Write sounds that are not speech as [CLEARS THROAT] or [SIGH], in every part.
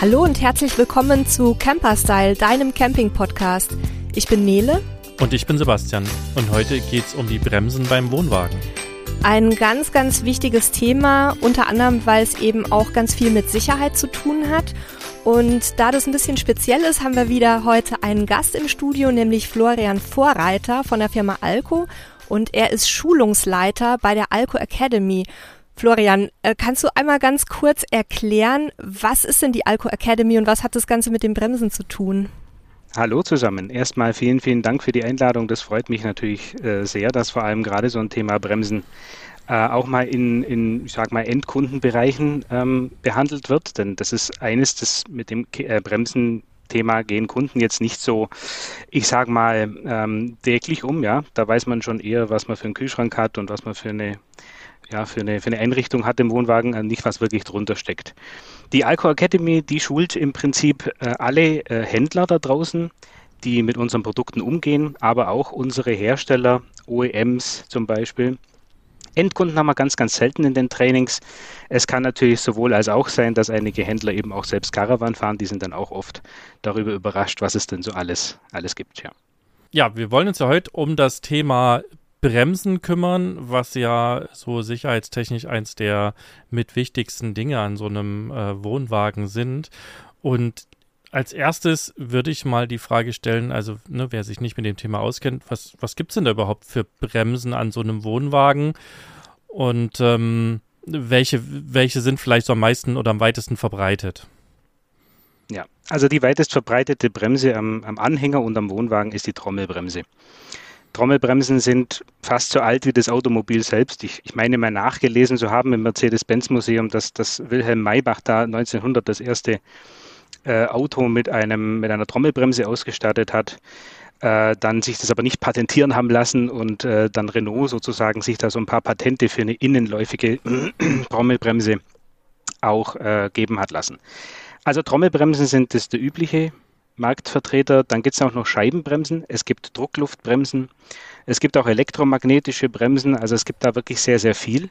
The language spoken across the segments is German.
Hallo und herzlich willkommen zu Camperstyle, deinem Camping-Podcast. Ich bin Nele. Und ich bin Sebastian. Und heute geht es um die Bremsen beim Wohnwagen. Ein ganz, ganz wichtiges Thema, unter anderem, weil es eben auch ganz viel mit Sicherheit zu tun hat. Und da das ein bisschen speziell ist, haben wir wieder heute einen Gast im Studio, nämlich Florian Vorreiter von der Firma Alco. Und er ist Schulungsleiter bei der Alco Academy. Florian, äh, kannst du einmal ganz kurz erklären, was ist denn die Alco Academy und was hat das Ganze mit den Bremsen zu tun? Hallo zusammen. Erstmal vielen, vielen Dank für die Einladung. Das freut mich natürlich äh, sehr, dass vor allem gerade so ein Thema Bremsen äh, auch mal in, in, ich sag mal, Endkundenbereichen ähm, behandelt wird. Denn das ist eines, das mit dem Bremsen Thema gehen Kunden jetzt nicht so, ich sag mal, ähm, täglich um, ja. Da weiß man schon eher, was man für einen Kühlschrank hat und was man für eine ja, für eine, für eine Einrichtung hat im Wohnwagen, äh, nicht was wirklich drunter steckt. Die Alco Academy, die schult im Prinzip äh, alle äh, Händler da draußen, die mit unseren Produkten umgehen, aber auch unsere Hersteller, OEMs zum Beispiel. Endkunden haben wir ganz, ganz selten in den Trainings. Es kann natürlich sowohl als auch sein, dass einige Händler eben auch selbst Caravan fahren. Die sind dann auch oft darüber überrascht, was es denn so alles, alles gibt. Ja. Ja, wir wollen uns ja heute um das Thema Bremsen kümmern, was ja so sicherheitstechnisch eins der mit wichtigsten Dinge an so einem äh, Wohnwagen sind. Und als erstes würde ich mal die Frage stellen, also ne, wer sich nicht mit dem Thema auskennt, was, was gibt es denn da überhaupt für Bremsen an so einem Wohnwagen? Und ähm, welche, welche sind vielleicht so am meisten oder am weitesten verbreitet? Ja, also die weitest verbreitete Bremse am, am Anhänger und am Wohnwagen ist die Trommelbremse. Trommelbremsen sind fast so alt wie das Automobil selbst. Ich, ich meine mal nachgelesen zu haben im Mercedes-Benz-Museum, dass, dass Wilhelm Maybach da 1900 das erste äh, Auto mit, einem, mit einer Trommelbremse ausgestattet hat. Äh, dann sich das aber nicht patentieren haben lassen und äh, dann Renault sozusagen sich da so ein paar Patente für eine innenläufige [CLEARS THROAT] Trommelbremse auch äh, geben hat lassen. Also Trommelbremsen sind das der übliche Marktvertreter. Dann gibt es auch noch Scheibenbremsen, es gibt Druckluftbremsen, es gibt auch elektromagnetische Bremsen, also es gibt da wirklich sehr, sehr viel.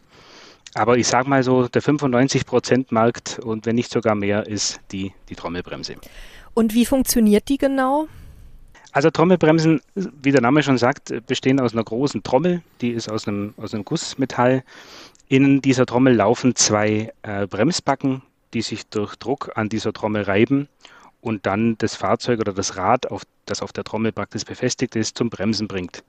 Aber ich sage mal so, der 95%-Markt und wenn nicht sogar mehr ist die, die Trommelbremse. Und wie funktioniert die genau? Also Trommelbremsen, wie der Name schon sagt, bestehen aus einer großen Trommel, die ist aus einem, aus einem Gussmetall. In dieser Trommel laufen zwei äh, Bremsbacken, die sich durch Druck an dieser Trommel reiben und dann das Fahrzeug oder das Rad, auf, das auf der Trommel praktisch befestigt ist, zum Bremsen bringt.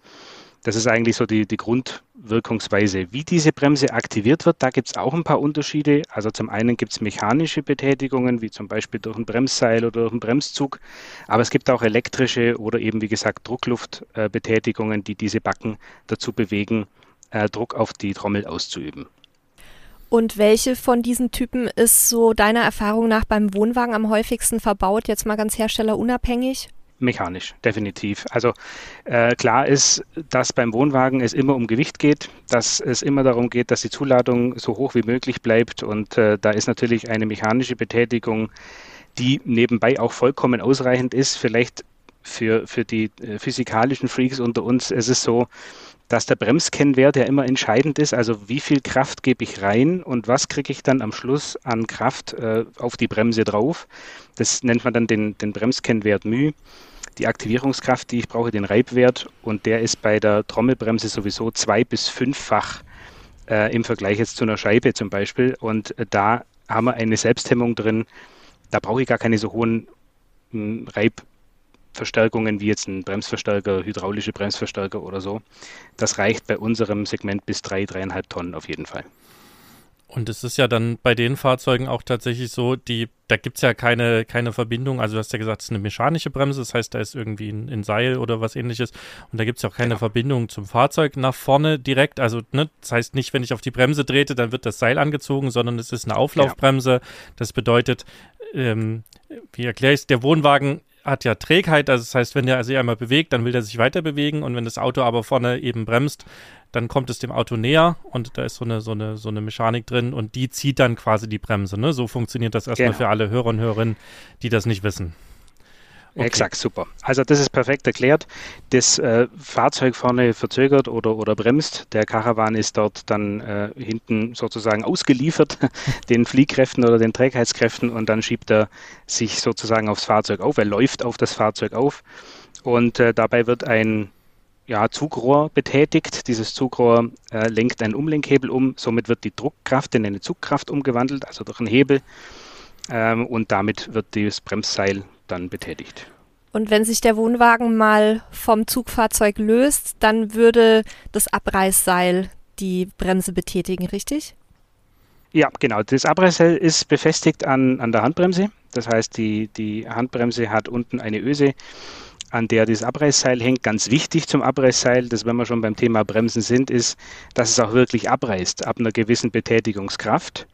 Das ist eigentlich so die, die Grundwirkungsweise. Wie diese Bremse aktiviert wird, da gibt es auch ein paar Unterschiede. Also zum einen gibt es mechanische Betätigungen, wie zum Beispiel durch ein Bremsseil oder durch einen Bremszug. Aber es gibt auch elektrische oder eben, wie gesagt, Druckluftbetätigungen, die diese Backen dazu bewegen, äh, Druck auf die Trommel auszuüben. Und welche von diesen Typen ist so deiner Erfahrung nach beim Wohnwagen am häufigsten verbaut, jetzt mal ganz herstellerunabhängig? Mechanisch, definitiv. Also äh, klar ist, dass beim Wohnwagen es immer um Gewicht geht, dass es immer darum geht, dass die Zuladung so hoch wie möglich bleibt. Und äh, da ist natürlich eine mechanische Betätigung, die nebenbei auch vollkommen ausreichend ist. Vielleicht für, für die äh, physikalischen Freaks unter uns ist es so, dass der Bremskennwert ja immer entscheidend ist. Also wie viel Kraft gebe ich rein und was kriege ich dann am Schluss an Kraft äh, auf die Bremse drauf. Das nennt man dann den, den Bremskennwert μ. Die Aktivierungskraft, die ich brauche, den Reibwert und der ist bei der Trommelbremse sowieso zwei- bis fünffach äh, im Vergleich jetzt zu einer Scheibe zum Beispiel. Und äh, da haben wir eine Selbsthemmung drin. Da brauche ich gar keine so hohen hm, Reib Verstärkungen wie jetzt ein Bremsverstärker, hydraulische Bremsverstärker oder so. Das reicht bei unserem Segment bis drei, dreieinhalb Tonnen auf jeden Fall. Und es ist ja dann bei den Fahrzeugen auch tatsächlich so, die, da gibt es ja keine, keine Verbindung. Also du hast ja gesagt, es ist eine mechanische Bremse, das heißt, da ist irgendwie ein, ein Seil oder was ähnliches. Und da gibt es ja auch keine genau. Verbindung zum Fahrzeug nach vorne direkt. Also ne, das heißt nicht, wenn ich auf die Bremse trete, dann wird das Seil angezogen, sondern es ist eine Auflaufbremse. Genau. Das bedeutet, ähm, wie erkläre ich es, der Wohnwagen hat ja Trägheit, also das heißt, wenn der sich einmal bewegt, dann will der sich weiter bewegen und wenn das Auto aber vorne eben bremst, dann kommt es dem Auto näher und da ist so eine, so eine, so eine Mechanik drin und die zieht dann quasi die Bremse. Ne? So funktioniert das erstmal genau. für alle Hörer und Hörerinnen, die das nicht wissen. Okay. Exakt, super. Also das ist perfekt erklärt. Das äh, Fahrzeug vorne verzögert oder, oder bremst. Der Karawan ist dort dann äh, hinten sozusagen ausgeliefert, [LAUGHS] den Fliehkräften oder den Trägheitskräften und dann schiebt er sich sozusagen aufs Fahrzeug auf. Er läuft auf das Fahrzeug auf und äh, dabei wird ein ja, Zugrohr betätigt. Dieses Zugrohr äh, lenkt einen Umlenkhebel um. Somit wird die Druckkraft in eine Zugkraft umgewandelt, also durch einen Hebel. Ähm, und damit wird das Bremsseil dann betätigt. Und wenn sich der Wohnwagen mal vom Zugfahrzeug löst, dann würde das Abreißseil die Bremse betätigen, richtig? Ja, genau. Das Abreißseil ist befestigt an, an der Handbremse. Das heißt, die, die Handbremse hat unten eine Öse, an der das Abreißseil hängt. Ganz wichtig zum Abreißseil, das wenn wir schon beim Thema Bremsen sind, ist, dass es auch wirklich abreißt ab einer gewissen Betätigungskraft.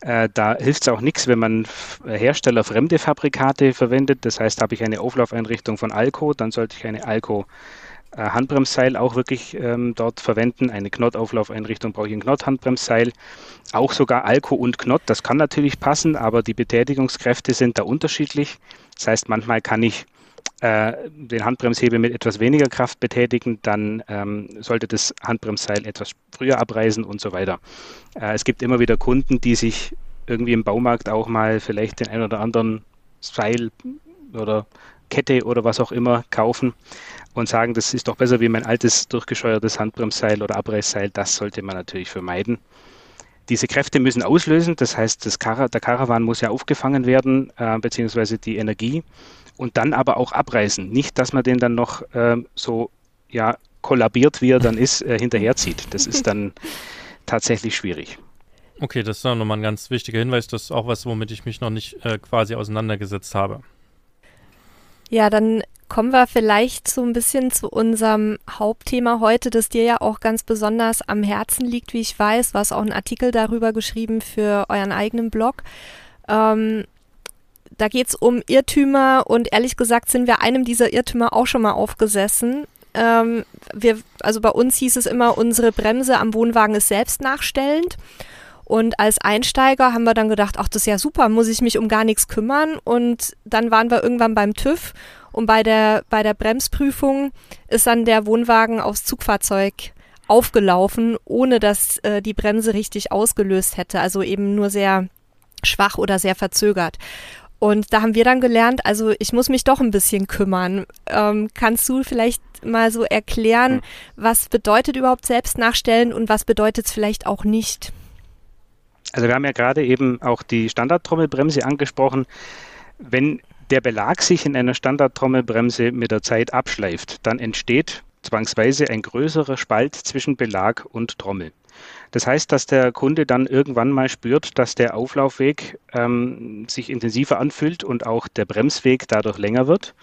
Äh, da hilft es auch nichts, wenn man Hersteller fremde Fabrikate verwendet. Das heißt, habe ich eine Auflaufeinrichtung von Alco, dann sollte ich eine Alco äh, auch wirklich ähm, dort verwenden. Eine Knott-Auflaufeinrichtung brauche ich ein Knott-Handbremsseil. Auch sogar Alco und Knott, das kann natürlich passen, aber die Betätigungskräfte sind da unterschiedlich. Das heißt, manchmal kann ich äh, den Handbremshebel mit etwas weniger Kraft betätigen, dann ähm, sollte das Handbremsseil etwas früher abreißen und so weiter. Äh, es gibt immer wieder Kunden, die sich irgendwie im Baumarkt auch mal vielleicht den ein oder anderen Seil oder Kette oder was auch immer kaufen und sagen, das ist doch besser wie mein altes durchgescheuertes Handbremsseil oder Abreißseil. Das sollte man natürlich vermeiden. Diese Kräfte müssen auslösen, das heißt, das Kar der Karawan muss ja aufgefangen werden, äh, beziehungsweise die Energie und dann aber auch abreißen. Nicht, dass man den dann noch äh, so ja, kollabiert, wie er dann ist, äh, hinterherzieht. Das ist dann [LAUGHS] tatsächlich schwierig. Okay, das ist dann nochmal ein ganz wichtiger Hinweis. Das ist auch was, womit ich mich noch nicht äh, quasi auseinandergesetzt habe. Ja, dann kommen wir vielleicht so ein bisschen zu unserem Hauptthema heute, das dir ja auch ganz besonders am Herzen liegt, wie ich weiß. Du hast auch einen Artikel darüber geschrieben für euren eigenen Blog. Ähm, da geht es um Irrtümer und ehrlich gesagt sind wir einem dieser Irrtümer auch schon mal aufgesessen. Ähm, wir, also bei uns hieß es immer, unsere Bremse am Wohnwagen ist selbst nachstellend. Und als Einsteiger haben wir dann gedacht, ach, das ist ja super, muss ich mich um gar nichts kümmern. Und dann waren wir irgendwann beim TÜV und bei der, bei der Bremsprüfung ist dann der Wohnwagen aufs Zugfahrzeug aufgelaufen, ohne dass äh, die Bremse richtig ausgelöst hätte. Also eben nur sehr schwach oder sehr verzögert. Und da haben wir dann gelernt, also ich muss mich doch ein bisschen kümmern. Ähm, kannst du vielleicht mal so erklären, hm. was bedeutet überhaupt selbst nachstellen und was bedeutet es vielleicht auch nicht? Also wir haben ja gerade eben auch die Standardtrommelbremse angesprochen. Wenn der Belag sich in einer Standardtrommelbremse mit der Zeit abschleift, dann entsteht zwangsweise ein größerer Spalt zwischen Belag und Trommel. Das heißt, dass der Kunde dann irgendwann mal spürt, dass der Auflaufweg ähm, sich intensiver anfühlt und auch der Bremsweg dadurch länger wird.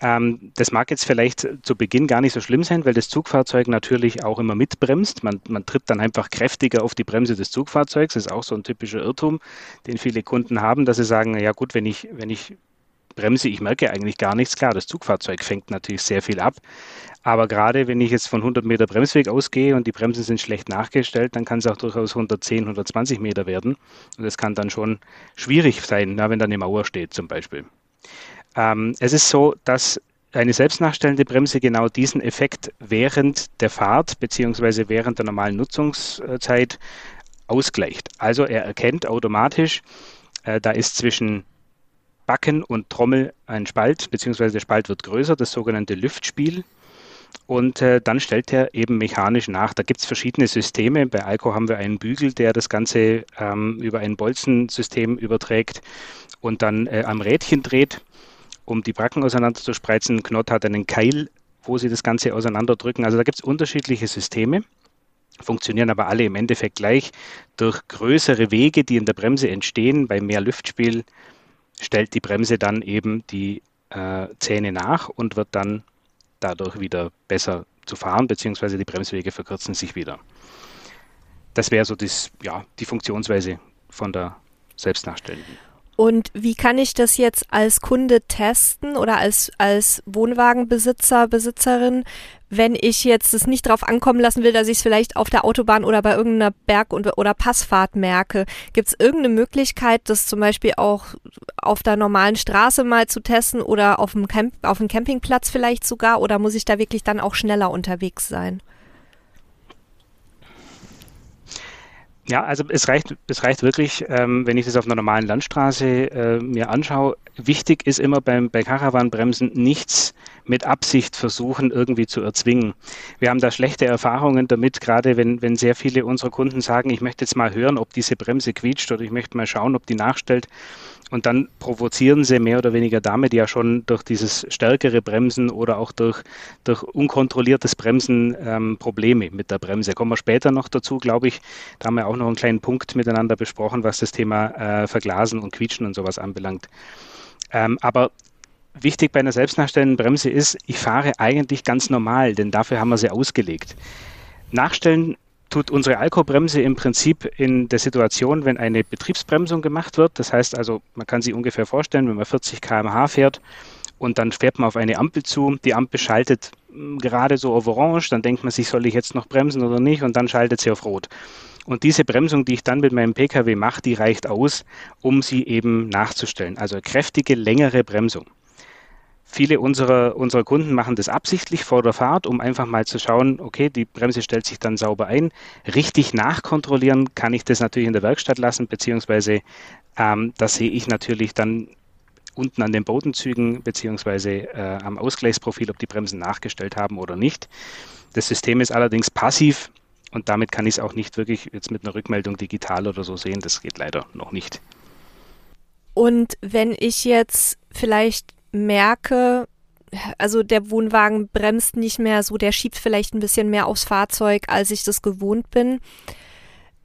Ähm, das mag jetzt vielleicht zu Beginn gar nicht so schlimm sein, weil das Zugfahrzeug natürlich auch immer mitbremst. Man, man tritt dann einfach kräftiger auf die Bremse des Zugfahrzeugs. Das ist auch so ein typischer Irrtum, den viele Kunden haben, dass sie sagen, ja gut, wenn ich, wenn ich bremse, ich merke eigentlich gar nichts. Klar, das Zugfahrzeug fängt natürlich sehr viel ab. Aber gerade wenn ich jetzt von 100 Meter Bremsweg ausgehe und die Bremsen sind schlecht nachgestellt, dann kann es auch durchaus 110, 120 Meter werden. Und das kann dann schon schwierig sein, na, wenn da eine Mauer steht zum Beispiel. Ähm, es ist so, dass eine selbstnachstellende Bremse genau diesen Effekt während der Fahrt bzw. während der normalen Nutzungszeit ausgleicht. Also er erkennt automatisch, äh, da ist zwischen Backen und Trommel ein Spalt, beziehungsweise der Spalt wird größer, das sogenannte Lüftspiel. Und äh, dann stellt er eben mechanisch nach. Da gibt es verschiedene Systeme. Bei Alco haben wir einen Bügel, der das Ganze ähm, über ein Bolzensystem überträgt und dann äh, am Rädchen dreht, um die Bracken auseinander zu. Knott hat einen Keil, wo sie das Ganze auseinanderdrücken. Also da gibt es unterschiedliche Systeme funktionieren aber alle im Endeffekt gleich. Durch größere Wege, die in der Bremse entstehen, bei mehr Lüftspiel, stellt die Bremse dann eben die äh, Zähne nach und wird dann dadurch wieder besser zu fahren, beziehungsweise die Bremswege verkürzen sich wieder. Das wäre so das, ja, die Funktionsweise von der Selbstnachstellenden. Und wie kann ich das jetzt als Kunde testen oder als, als Wohnwagenbesitzer, Besitzerin, wenn ich jetzt es nicht darauf ankommen lassen will, dass ich es vielleicht auf der Autobahn oder bei irgendeiner Berg- oder Passfahrt merke? Gibt es irgendeine Möglichkeit, das zum Beispiel auch auf der normalen Straße mal zu testen oder auf dem, Camp auf dem Campingplatz vielleicht sogar? Oder muss ich da wirklich dann auch schneller unterwegs sein? Ja, also es reicht, es reicht wirklich, ähm, wenn ich das auf einer normalen Landstraße äh, mir anschaue. Wichtig ist immer beim, bei Caravanbremsen nichts mit Absicht versuchen, irgendwie zu erzwingen. Wir haben da schlechte Erfahrungen damit, gerade wenn, wenn sehr viele unserer Kunden sagen, ich möchte jetzt mal hören, ob diese Bremse quietscht oder ich möchte mal schauen, ob die nachstellt. Und dann provozieren sie mehr oder weniger damit ja schon durch dieses stärkere Bremsen oder auch durch, durch unkontrolliertes Bremsen ähm, Probleme mit der Bremse. Kommen wir später noch dazu, glaube ich. Da haben wir auch noch einen kleinen Punkt miteinander besprochen, was das Thema äh, Verglasen und Quietschen und sowas anbelangt. Ähm, aber wichtig bei einer selbstnachstellenden Bremse ist, ich fahre eigentlich ganz normal, denn dafür haben wir sie ausgelegt. Nachstellen tut unsere Alkobremse im Prinzip in der Situation, wenn eine Betriebsbremsung gemacht wird. Das heißt also, man kann sich ungefähr vorstellen, wenn man 40 km/h fährt und dann fährt man auf eine Ampel zu, die Ampel schaltet hm, gerade so auf Orange, dann denkt man sich, soll ich jetzt noch bremsen oder nicht und dann schaltet sie auf Rot. Und diese Bremsung, die ich dann mit meinem Pkw mache, die reicht aus, um sie eben nachzustellen. Also kräftige, längere Bremsung. Viele unserer, unserer Kunden machen das absichtlich vor der Fahrt, um einfach mal zu schauen, okay, die Bremse stellt sich dann sauber ein. Richtig nachkontrollieren kann ich das natürlich in der Werkstatt lassen, beziehungsweise ähm, das sehe ich natürlich dann unten an den Bodenzügen beziehungsweise äh, am Ausgleichsprofil, ob die Bremsen nachgestellt haben oder nicht. Das System ist allerdings passiv und damit kann ich es auch nicht wirklich jetzt mit einer Rückmeldung digital oder so sehen. Das geht leider noch nicht. Und wenn ich jetzt vielleicht merke, also der Wohnwagen bremst nicht mehr so, der schiebt vielleicht ein bisschen mehr aufs Fahrzeug, als ich das gewohnt bin.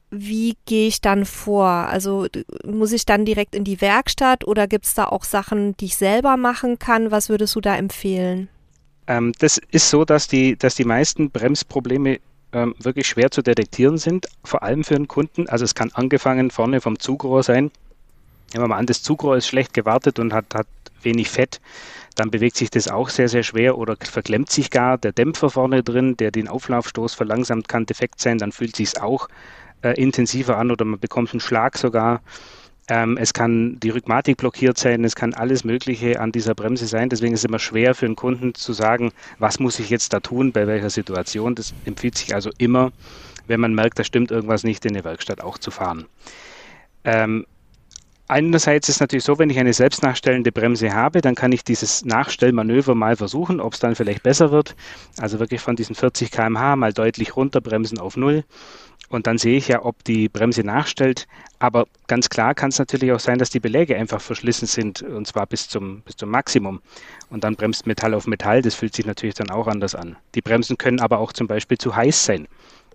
Wie gehe ich dann vor? Also muss ich dann direkt in die Werkstatt oder gibt es da auch Sachen, die ich selber machen kann? Was würdest du da empfehlen? Ähm, das ist so, dass die, dass die meisten Bremsprobleme ähm, wirklich schwer zu detektieren sind, vor allem für einen Kunden. Also es kann angefangen vorne vom Zugrohr sein. Nehmen wir mal an, das Zugrohr ist schlecht gewartet und hat, hat wenig Fett, dann bewegt sich das auch sehr, sehr schwer oder verklemmt sich gar der Dämpfer vorne drin, der den Auflaufstoß verlangsamt, kann defekt sein, dann fühlt sich es auch äh, intensiver an oder man bekommt einen Schlag sogar. Ähm, es kann die Rhygmatik blockiert sein, es kann alles Mögliche an dieser Bremse sein. Deswegen ist es immer schwer für einen Kunden zu sagen, was muss ich jetzt da tun, bei welcher Situation. Das empfiehlt sich also immer, wenn man merkt, da stimmt irgendwas nicht, in der Werkstatt auch zu fahren. Ähm, Einerseits ist es natürlich so, wenn ich eine selbstnachstellende Bremse habe, dann kann ich dieses Nachstellmanöver mal versuchen, ob es dann vielleicht besser wird. Also wirklich von diesen 40 km/h mal deutlich runterbremsen auf Null. Und dann sehe ich ja, ob die Bremse nachstellt. Aber ganz klar kann es natürlich auch sein, dass die Beläge einfach verschlissen sind und zwar bis zum, bis zum Maximum. Und dann bremst Metall auf Metall. Das fühlt sich natürlich dann auch anders an. Die Bremsen können aber auch zum Beispiel zu heiß sein.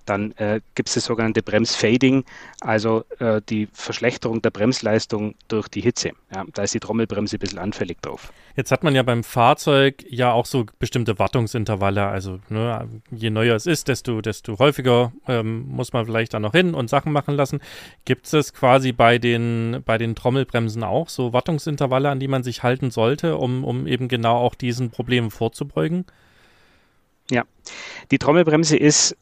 Dann äh, gibt es das sogenannte Bremsfading, also äh, die Verschlechterung der Bremsleistung durch die Hitze. Ja, da ist die Trommelbremse ein bisschen anfällig drauf. Jetzt hat man ja beim Fahrzeug ja auch so bestimmte Wartungsintervalle. Also ne, je neuer es ist, desto, desto häufiger ähm, muss man vielleicht da noch hin und Sachen machen lassen. Gibt es quasi bei den, bei den Trommelbremsen auch so Wartungsintervalle, an die man sich halten sollte, um, um eben genau auch diesen Problemen vorzubeugen? Ja, die Trommelbremse ist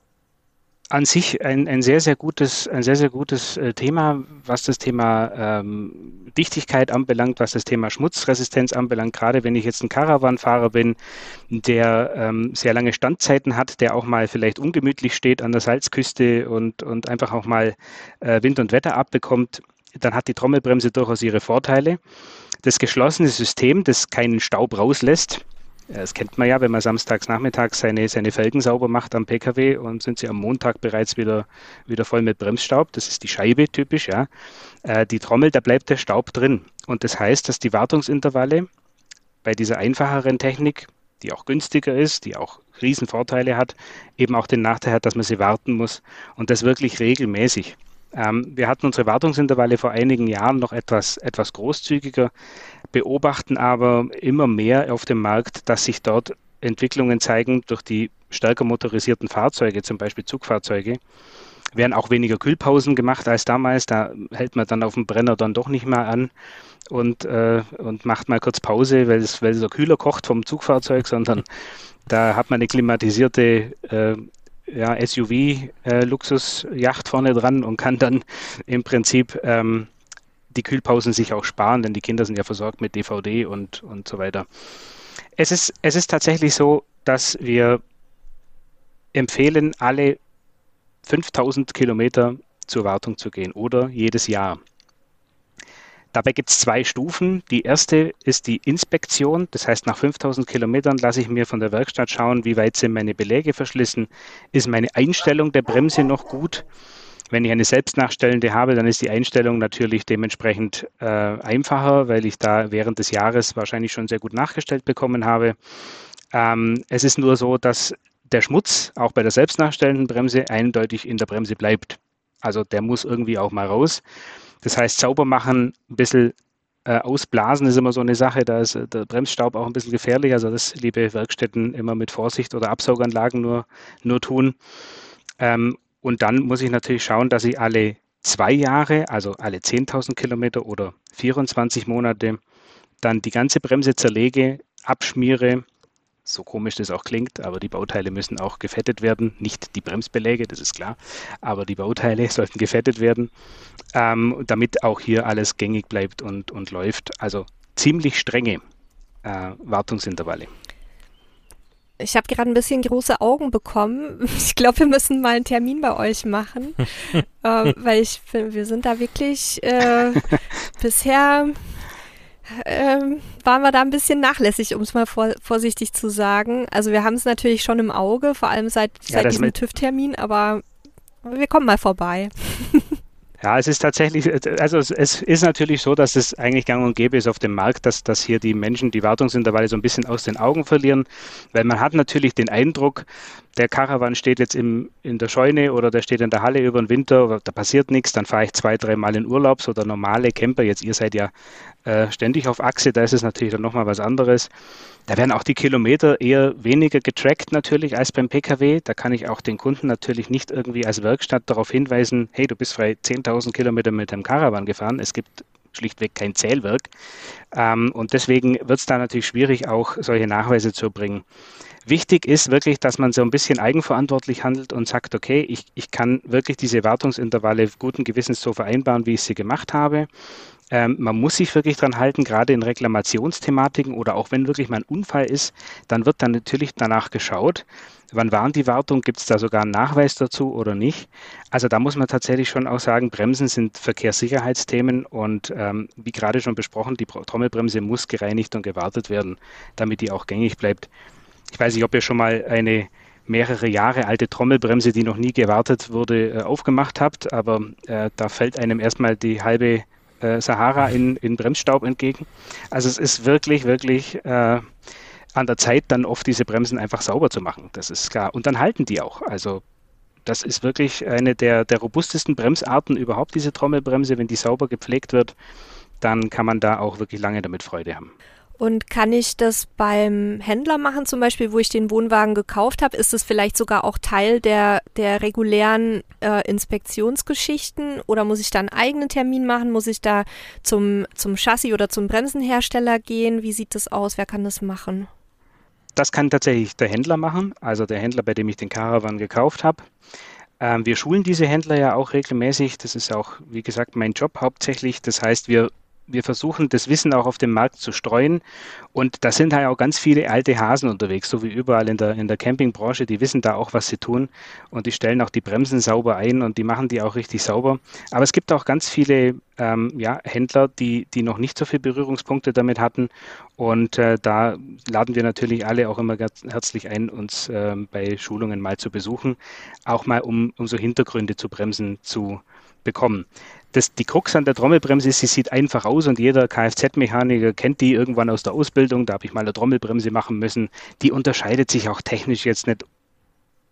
an sich ein, ein sehr, sehr gutes, ein sehr, sehr gutes äh, Thema, was das Thema ähm, Dichtigkeit anbelangt, was das Thema Schmutzresistenz anbelangt. Gerade wenn ich jetzt ein Caravanfahrer bin, der ähm, sehr lange Standzeiten hat, der auch mal vielleicht ungemütlich steht an der Salzküste und, und einfach auch mal äh, Wind und Wetter abbekommt, dann hat die Trommelbremse durchaus ihre Vorteile. Das geschlossene System, das keinen Staub rauslässt, das kennt man ja, wenn man samstags nachmittags seine, seine Felgen sauber macht am Pkw und sind sie am Montag bereits wieder, wieder voll mit Bremsstaub. Das ist die Scheibe typisch, ja. Äh, die Trommel, da bleibt der Staub drin. Und das heißt, dass die Wartungsintervalle bei dieser einfacheren Technik, die auch günstiger ist, die auch Riesenvorteile hat, eben auch den Nachteil hat, dass man sie warten muss und das wirklich regelmäßig. Ähm, wir hatten unsere Wartungsintervalle vor einigen Jahren noch etwas, etwas großzügiger, beobachten aber immer mehr auf dem Markt, dass sich dort Entwicklungen zeigen durch die stärker motorisierten Fahrzeuge, zum Beispiel Zugfahrzeuge, werden auch weniger Kühlpausen gemacht als damals. Da hält man dann auf dem Brenner dann doch nicht mehr an und, äh, und macht mal kurz Pause, weil es, weil es so kühler kocht vom Zugfahrzeug, [LAUGHS] sondern da hat man eine klimatisierte äh, ja, SUV-Luxusjacht äh, vorne dran und kann dann im Prinzip ähm, die Kühlpausen sich auch sparen, denn die Kinder sind ja versorgt mit DVD und, und so weiter. Es ist, es ist tatsächlich so, dass wir empfehlen, alle 5000 Kilometer zur Wartung zu gehen oder jedes Jahr. Dabei gibt es zwei Stufen. Die erste ist die Inspektion. Das heißt, nach 5000 Kilometern lasse ich mir von der Werkstatt schauen, wie weit sind meine Beläge verschlissen. Ist meine Einstellung der Bremse noch gut? Wenn ich eine selbstnachstellende habe, dann ist die Einstellung natürlich dementsprechend äh, einfacher, weil ich da während des Jahres wahrscheinlich schon sehr gut nachgestellt bekommen habe. Ähm, es ist nur so, dass der Schmutz auch bei der selbstnachstellenden Bremse eindeutig in der Bremse bleibt. Also der muss irgendwie auch mal raus. Das heißt, sauber machen, ein bisschen äh, ausblasen ist immer so eine Sache. Da ist äh, der Bremsstaub auch ein bisschen gefährlich. Also das, liebe Werkstätten, immer mit Vorsicht oder Absauganlagen nur, nur tun. Ähm, und dann muss ich natürlich schauen, dass ich alle zwei Jahre, also alle 10.000 Kilometer oder 24 Monate, dann die ganze Bremse zerlege, abschmiere, so komisch das auch klingt, aber die Bauteile müssen auch gefettet werden. Nicht die Bremsbeläge, das ist klar, aber die Bauteile [LAUGHS] sollten gefettet werden, ähm, damit auch hier alles gängig bleibt und, und läuft. Also ziemlich strenge äh, Wartungsintervalle. Ich habe gerade ein bisschen große Augen bekommen. [LAUGHS] Ich glaube, wir müssen mal einen Termin bei euch machen, [LAUGHS] äh, weil ich finde, wir sind da wirklich äh, bisher ähm, waren wir da ein bisschen nachlässig, um es mal vor, vorsichtig zu sagen. Also wir haben es natürlich schon im Auge, vor allem seit, ja, seit diesem TÜV-Termin, aber wir kommen mal vorbei. Ja, es ist tatsächlich, also es, es, ist natürlich so, dass es eigentlich gang und gäbe ist auf dem Markt, dass, dass hier die Menschen die Wartungsintervalle so ein bisschen aus den Augen verlieren, weil man hat natürlich den Eindruck, der Caravan steht jetzt im, in der Scheune oder der steht in der Halle über den Winter, da passiert nichts, dann fahre ich zwei, dreimal in Urlaub, so der normale Camper, jetzt ihr seid ja äh, ständig auf Achse, da ist es natürlich dann nochmal was anderes. Da werden auch die Kilometer eher weniger getrackt natürlich als beim Pkw. Da kann ich auch den Kunden natürlich nicht irgendwie als Werkstatt darauf hinweisen, hey, du bist frei 10.000 Kilometer mit dem Caravan gefahren. Es gibt schlichtweg kein Zählwerk. Ähm, und deswegen wird es da natürlich schwierig, auch solche Nachweise zu bringen. Wichtig ist wirklich, dass man so ein bisschen eigenverantwortlich handelt und sagt, okay, ich, ich kann wirklich diese Wartungsintervalle guten Gewissens so vereinbaren, wie ich sie gemacht habe. Ähm, man muss sich wirklich dran halten, gerade in Reklamationsthematiken oder auch wenn wirklich mal ein Unfall ist, dann wird dann natürlich danach geschaut, wann waren die Wartung, gibt es da sogar einen Nachweis dazu oder nicht. Also da muss man tatsächlich schon auch sagen, Bremsen sind Verkehrssicherheitsthemen und ähm, wie gerade schon besprochen, die Trommelbremse muss gereinigt und gewartet werden, damit die auch gängig bleibt. Ich weiß nicht, ob ihr schon mal eine mehrere Jahre alte Trommelbremse, die noch nie gewartet wurde, äh, aufgemacht habt, aber äh, da fällt einem erstmal die halbe äh, Sahara in, in Bremsstaub entgegen. Also es ist wirklich, wirklich äh, an der Zeit, dann oft diese Bremsen einfach sauber zu machen. Das ist klar. Und dann halten die auch. Also das ist wirklich eine der, der robustesten Bremsarten überhaupt, diese Trommelbremse. Wenn die sauber gepflegt wird, dann kann man da auch wirklich lange damit Freude haben. Und kann ich das beim Händler machen, zum Beispiel, wo ich den Wohnwagen gekauft habe? Ist es vielleicht sogar auch Teil der, der regulären äh, Inspektionsgeschichten? Oder muss ich da einen eigenen Termin machen? Muss ich da zum, zum Chassis oder zum Bremsenhersteller gehen? Wie sieht das aus? Wer kann das machen? Das kann tatsächlich der Händler machen, also der Händler, bei dem ich den Caravan gekauft habe. Ähm, wir schulen diese Händler ja auch regelmäßig. Das ist auch, wie gesagt, mein Job hauptsächlich. Das heißt, wir wir versuchen das Wissen auch auf dem Markt zu streuen. Und da sind halt auch ganz viele alte Hasen unterwegs, so wie überall in der, in der Campingbranche. Die wissen da auch, was sie tun. Und die stellen auch die Bremsen sauber ein und die machen die auch richtig sauber. Aber es gibt auch ganz viele ähm, ja, Händler, die, die noch nicht so viele Berührungspunkte damit hatten. Und äh, da laden wir natürlich alle auch immer herzlich ein, uns äh, bei Schulungen mal zu besuchen. Auch mal, um, um so Hintergründe zu Bremsen zu bekommen. Das, die Krux an der Trommelbremse ist, sie sieht einfach aus und jeder Kfz-Mechaniker kennt die irgendwann aus der Ausbildung. Da habe ich mal eine Trommelbremse machen müssen. Die unterscheidet sich auch technisch jetzt nicht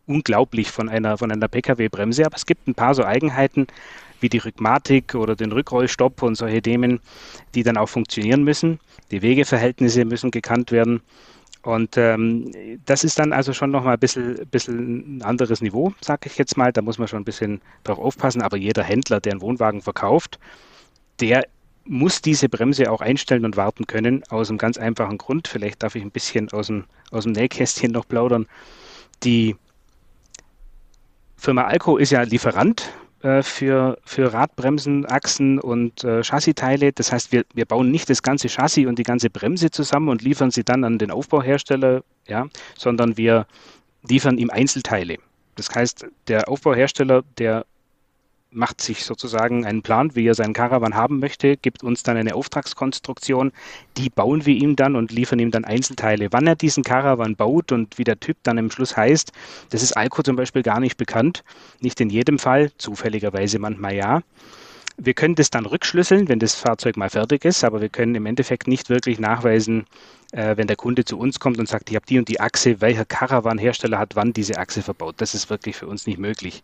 unglaublich von einer, von einer Pkw-Bremse, aber es gibt ein paar so Eigenheiten wie die Rückmatik oder den Rückrollstopp und solche Themen, die dann auch funktionieren müssen. Die Wegeverhältnisse müssen gekannt werden. Und ähm, das ist dann also schon nochmal ein bisschen, bisschen ein anderes Niveau, sage ich jetzt mal. Da muss man schon ein bisschen drauf aufpassen. Aber jeder Händler, der einen Wohnwagen verkauft, der muss diese Bremse auch einstellen und warten können, aus einem ganz einfachen Grund. Vielleicht darf ich ein bisschen aus dem, aus dem Nähkästchen noch plaudern. Die Firma Alco ist ja Lieferant äh, für, für Radbremsen, Achsen und äh, Chassiteile. Das heißt, wir, wir bauen nicht das ganze Chassis und die ganze Bremse zusammen und liefern sie dann an den Aufbauhersteller, ja, sondern wir liefern ihm Einzelteile. Das heißt, der Aufbauhersteller, der macht sich sozusagen einen Plan, wie er seinen Caravan haben möchte, gibt uns dann eine Auftragskonstruktion, die bauen wir ihm dann und liefern ihm dann Einzelteile. Wann er diesen Caravan baut und wie der Typ dann im Schluss heißt, das ist Alco zum Beispiel gar nicht bekannt. Nicht in jedem Fall, zufälligerweise manchmal ja. Wir können das dann rückschlüsseln, wenn das Fahrzeug mal fertig ist, aber wir können im Endeffekt nicht wirklich nachweisen, äh, wenn der Kunde zu uns kommt und sagt, ich habe die und die Achse, welcher Caravan-Hersteller hat wann diese Achse verbaut. Das ist wirklich für uns nicht möglich.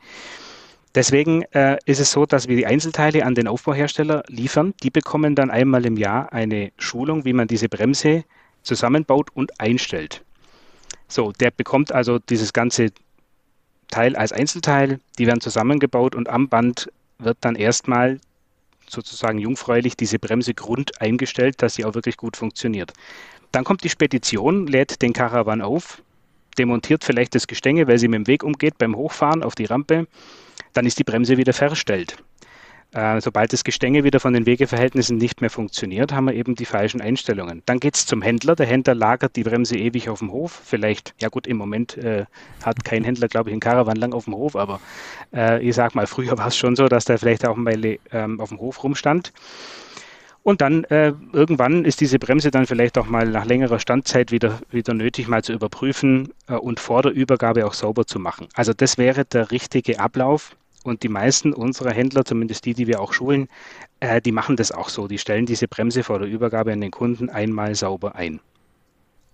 Deswegen äh, ist es so, dass wir die Einzelteile an den Aufbauhersteller liefern. Die bekommen dann einmal im Jahr eine Schulung, wie man diese Bremse zusammenbaut und einstellt. So, der bekommt also dieses ganze Teil als Einzelteil, die werden zusammengebaut und am Band wird dann erstmal sozusagen jungfräulich diese Bremse Grund eingestellt, dass sie auch wirklich gut funktioniert. Dann kommt die Spedition, lädt den Caravan auf, demontiert vielleicht das Gestänge, weil sie mit dem Weg umgeht beim Hochfahren auf die Rampe dann ist die Bremse wieder verstellt. Äh, sobald das Gestänge wieder von den Wegeverhältnissen nicht mehr funktioniert, haben wir eben die falschen Einstellungen. Dann geht es zum Händler. Der Händler lagert die Bremse ewig auf dem Hof. Vielleicht, ja gut, im Moment äh, hat kein Händler, glaube ich, einen Caravan lang auf dem Hof, aber äh, ich sag mal, früher war es schon so, dass der vielleicht auch mal ähm, auf dem Hof rumstand. Und dann äh, irgendwann ist diese Bremse dann vielleicht auch mal nach längerer Standzeit wieder, wieder nötig, mal zu überprüfen äh, und vor der Übergabe auch sauber zu machen. Also das wäre der richtige Ablauf. Und die meisten unserer Händler, zumindest die, die wir auch schulen, äh, die machen das auch so. Die stellen diese Bremse vor der Übergabe an den Kunden einmal sauber ein.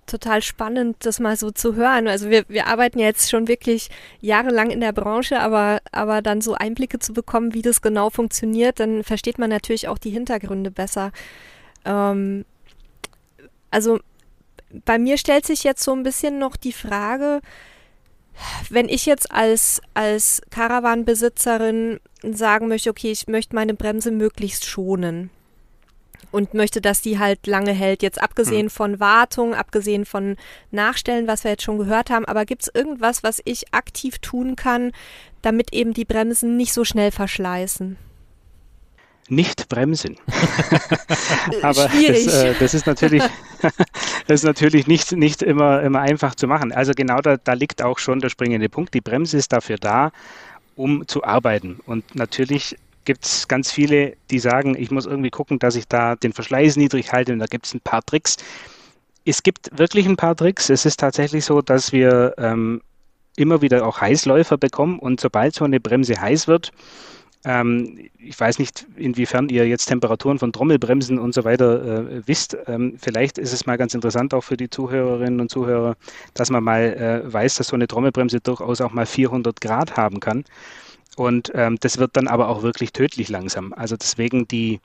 Total spannend, das mal so zu hören. Also wir, wir arbeiten jetzt schon wirklich jahrelang in der Branche, aber, aber dann so Einblicke zu bekommen, wie das genau funktioniert, dann versteht man natürlich auch die Hintergründe besser. Ähm, also bei mir stellt sich jetzt so ein bisschen noch die Frage, wenn ich jetzt als, als Caravan-Besitzerin sagen möchte, okay, ich möchte meine Bremse möglichst schonen und möchte, dass die halt lange hält, jetzt abgesehen hm. von Wartung, abgesehen von Nachstellen, was wir jetzt schon gehört haben, aber gibt es irgendwas, was ich aktiv tun kann, damit eben die Bremsen nicht so schnell verschleißen? nicht bremsen. [LAUGHS] Aber das, äh, das, ist natürlich, [LAUGHS] das ist natürlich nicht, nicht immer, immer einfach zu machen. Also genau da, da liegt auch schon der springende Punkt. Die Bremse ist dafür da, um zu arbeiten. Und natürlich gibt es ganz viele, die sagen, ich muss irgendwie gucken, dass ich da den Verschleiß niedrig halte. Und da gibt es ein paar Tricks. Es gibt wirklich ein paar Tricks. Es ist tatsächlich so, dass wir ähm, immer wieder auch Heißläufer bekommen. Und sobald so eine Bremse heiß wird, ähm, ich weiß nicht, inwiefern ihr jetzt Temperaturen von Trommelbremsen und so weiter äh, wisst. Ähm, vielleicht ist es mal ganz interessant auch für die Zuhörerinnen und Zuhörer, dass man mal äh, weiß, dass so eine Trommelbremse durchaus auch mal 400 Grad haben kann. Und ähm, das wird dann aber auch wirklich tödlich langsam. Also deswegen die,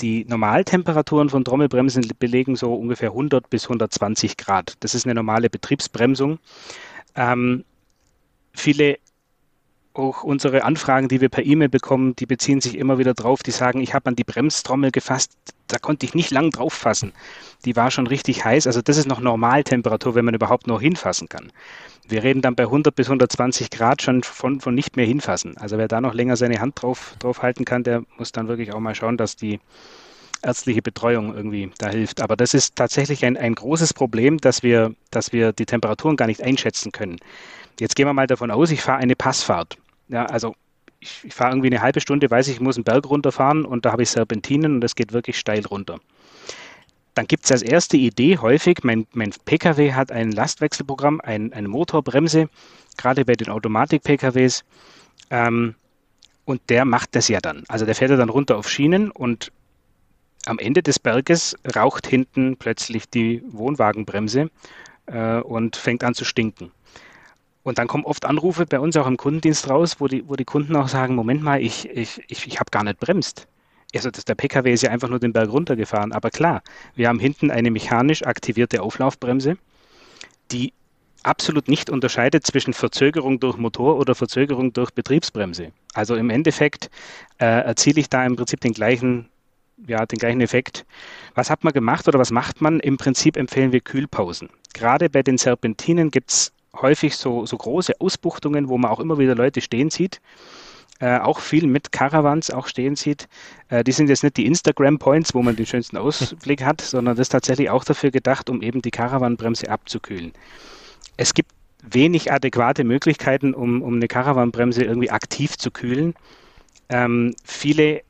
die Normaltemperaturen von Trommelbremsen belegen so ungefähr 100 bis 120 Grad. Das ist eine normale Betriebsbremsung. Ähm, viele auch unsere Anfragen, die wir per E-Mail bekommen, die beziehen sich immer wieder drauf, die sagen, ich habe an die Bremstrommel gefasst, da konnte ich nicht lang drauf fassen. Die war schon richtig heiß, also das ist noch Normaltemperatur, wenn man überhaupt noch hinfassen kann. Wir reden dann bei 100 bis 120 Grad schon von, von nicht mehr hinfassen. Also wer da noch länger seine Hand drauf, drauf halten kann, der muss dann wirklich auch mal schauen, dass die ärztliche Betreuung irgendwie da hilft. Aber das ist tatsächlich ein, ein großes Problem, dass wir, dass wir die Temperaturen gar nicht einschätzen können. Jetzt gehen wir mal davon aus, ich fahre eine Passfahrt. Ja, also ich, ich fahre irgendwie eine halbe Stunde, weiß ich, ich muss einen Berg runterfahren und da habe ich Serpentinen und das geht wirklich steil runter. Dann gibt es als erste Idee häufig, mein, mein Pkw hat ein Lastwechselprogramm, ein, eine Motorbremse, gerade bei den Automatik-PKWs. Ähm, und der macht das ja dann. Also der fährt ja dann runter auf Schienen und am Ende des Berges raucht hinten plötzlich die Wohnwagenbremse äh, und fängt an zu stinken. Und dann kommen oft Anrufe bei uns auch im Kundendienst raus, wo die, wo die Kunden auch sagen, Moment mal, ich, ich, ich, ich habe gar nicht bremst. Also das, der Pkw ist ja einfach nur den Berg runtergefahren. Aber klar, wir haben hinten eine mechanisch aktivierte Auflaufbremse. die absolut nicht unterscheidet zwischen Verzögerung durch Motor oder Verzögerung durch Betriebsbremse. Also im Endeffekt äh, erziele ich da im Prinzip den gleichen, ja, den gleichen Effekt. Was hat man gemacht oder was macht man? Im Prinzip empfehlen wir Kühlpausen. Gerade bei den Serpentinen gibt es häufig so, so große Ausbuchtungen, wo man auch immer wieder Leute stehen sieht. Äh, auch viel mit Caravans auch stehen sieht. Äh, die sind jetzt nicht die Instagram-Points, wo man den schönsten Ausblick hat, sondern das ist tatsächlich auch dafür gedacht, um eben die Caravanbremse abzukühlen es gibt wenig adäquate Möglichkeiten, um, um eine Caravanbremse irgendwie aktiv zu kühlen. Ähm, viele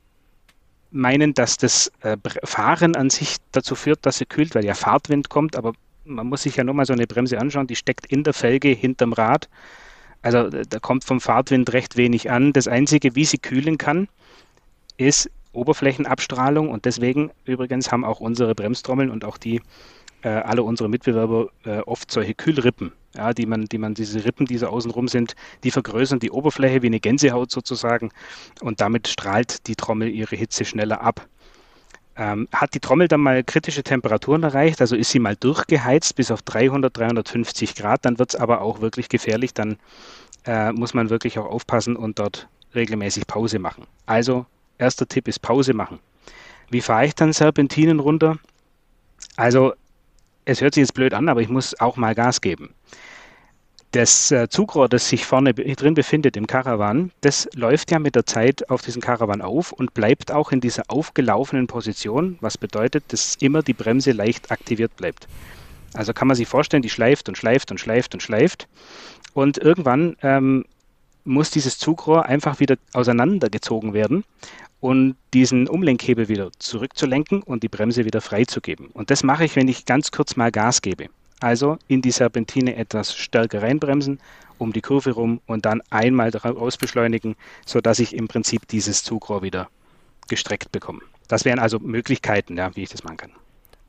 meinen, dass das äh, Fahren an sich dazu führt, dass sie kühlt, weil ja Fahrtwind kommt, aber man muss sich ja nur mal so eine Bremse anschauen, die steckt in der Felge hinterm Rad. Also da kommt vom Fahrtwind recht wenig an. Das Einzige, wie sie kühlen kann, ist Oberflächenabstrahlung und deswegen übrigens haben auch unsere Bremstrommeln und auch die äh, alle unsere Mitbewerber äh, oft solche Kühlrippen, ja, die man, die man, diese Rippen, die so außenrum sind, die vergrößern die Oberfläche wie eine Gänsehaut sozusagen und damit strahlt die Trommel ihre Hitze schneller ab. Ähm, hat die Trommel dann mal kritische Temperaturen erreicht, also ist sie mal durchgeheizt bis auf 300, 350 Grad, dann wird es aber auch wirklich gefährlich, dann äh, muss man wirklich auch aufpassen und dort regelmäßig Pause machen. Also erster Tipp ist Pause machen. Wie fahre ich dann Serpentinen runter? Also es hört sich jetzt blöd an, aber ich muss auch mal Gas geben. Das äh, Zugrohr, das sich vorne drin befindet im Karawan, das läuft ja mit der Zeit auf diesen Karawan auf und bleibt auch in dieser aufgelaufenen Position, was bedeutet, dass immer die Bremse leicht aktiviert bleibt. Also kann man sich vorstellen, die schleift und schleift und schleift und schleift. Und irgendwann ähm, muss dieses Zugrohr einfach wieder auseinandergezogen werden und diesen Umlenkhebel wieder zurückzulenken und die Bremse wieder freizugeben. Und das mache ich, wenn ich ganz kurz mal Gas gebe. Also in die Serpentine etwas stärker reinbremsen, um die Kurve rum und dann einmal daraus beschleunigen, sodass ich im Prinzip dieses Zugrohr wieder gestreckt bekomme. Das wären also Möglichkeiten, ja, wie ich das machen kann.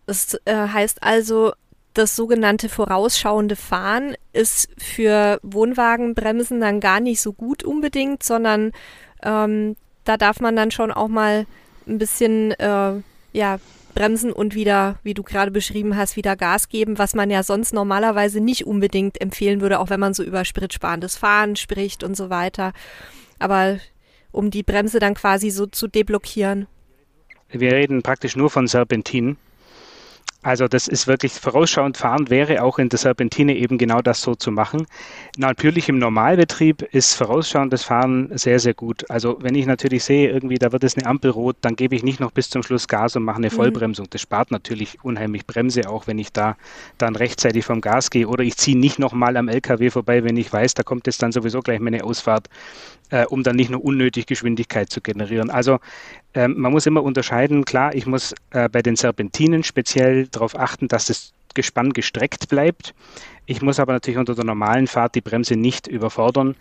Das äh, heißt also, das sogenannte vorausschauende Fahren ist für Wohnwagenbremsen dann gar nicht so gut unbedingt, sondern ähm, da darf man dann schon auch mal ein bisschen äh, ja, bremsen und wieder, wie du gerade beschrieben hast, wieder Gas geben, was man ja sonst normalerweise nicht unbedingt empfehlen würde, auch wenn man so über spritsparendes Fahren spricht und so weiter. Aber um die Bremse dann quasi so zu deblockieren. Wir reden praktisch nur von Serpentinen. Also das ist wirklich vorausschauend fahren wäre auch in der Serpentine eben genau das so zu machen. Natürlich im Normalbetrieb ist vorausschauendes Fahren sehr, sehr gut. Also wenn ich natürlich sehe, irgendwie da wird es eine Ampel rot, dann gebe ich nicht noch bis zum Schluss Gas und mache eine mhm. Vollbremsung. Das spart natürlich unheimlich Bremse, auch wenn ich da dann rechtzeitig vom Gas gehe. Oder ich ziehe nicht nochmal am LKW vorbei, wenn ich weiß, da kommt jetzt dann sowieso gleich meine Ausfahrt, äh, um dann nicht nur unnötig Geschwindigkeit zu generieren. Also ähm, man muss immer unterscheiden, klar, ich muss äh, bei den Serpentinen speziell darauf achten, dass das Gespann gestreckt bleibt. Ich muss aber natürlich unter der normalen Fahrt die Bremse nicht überfordern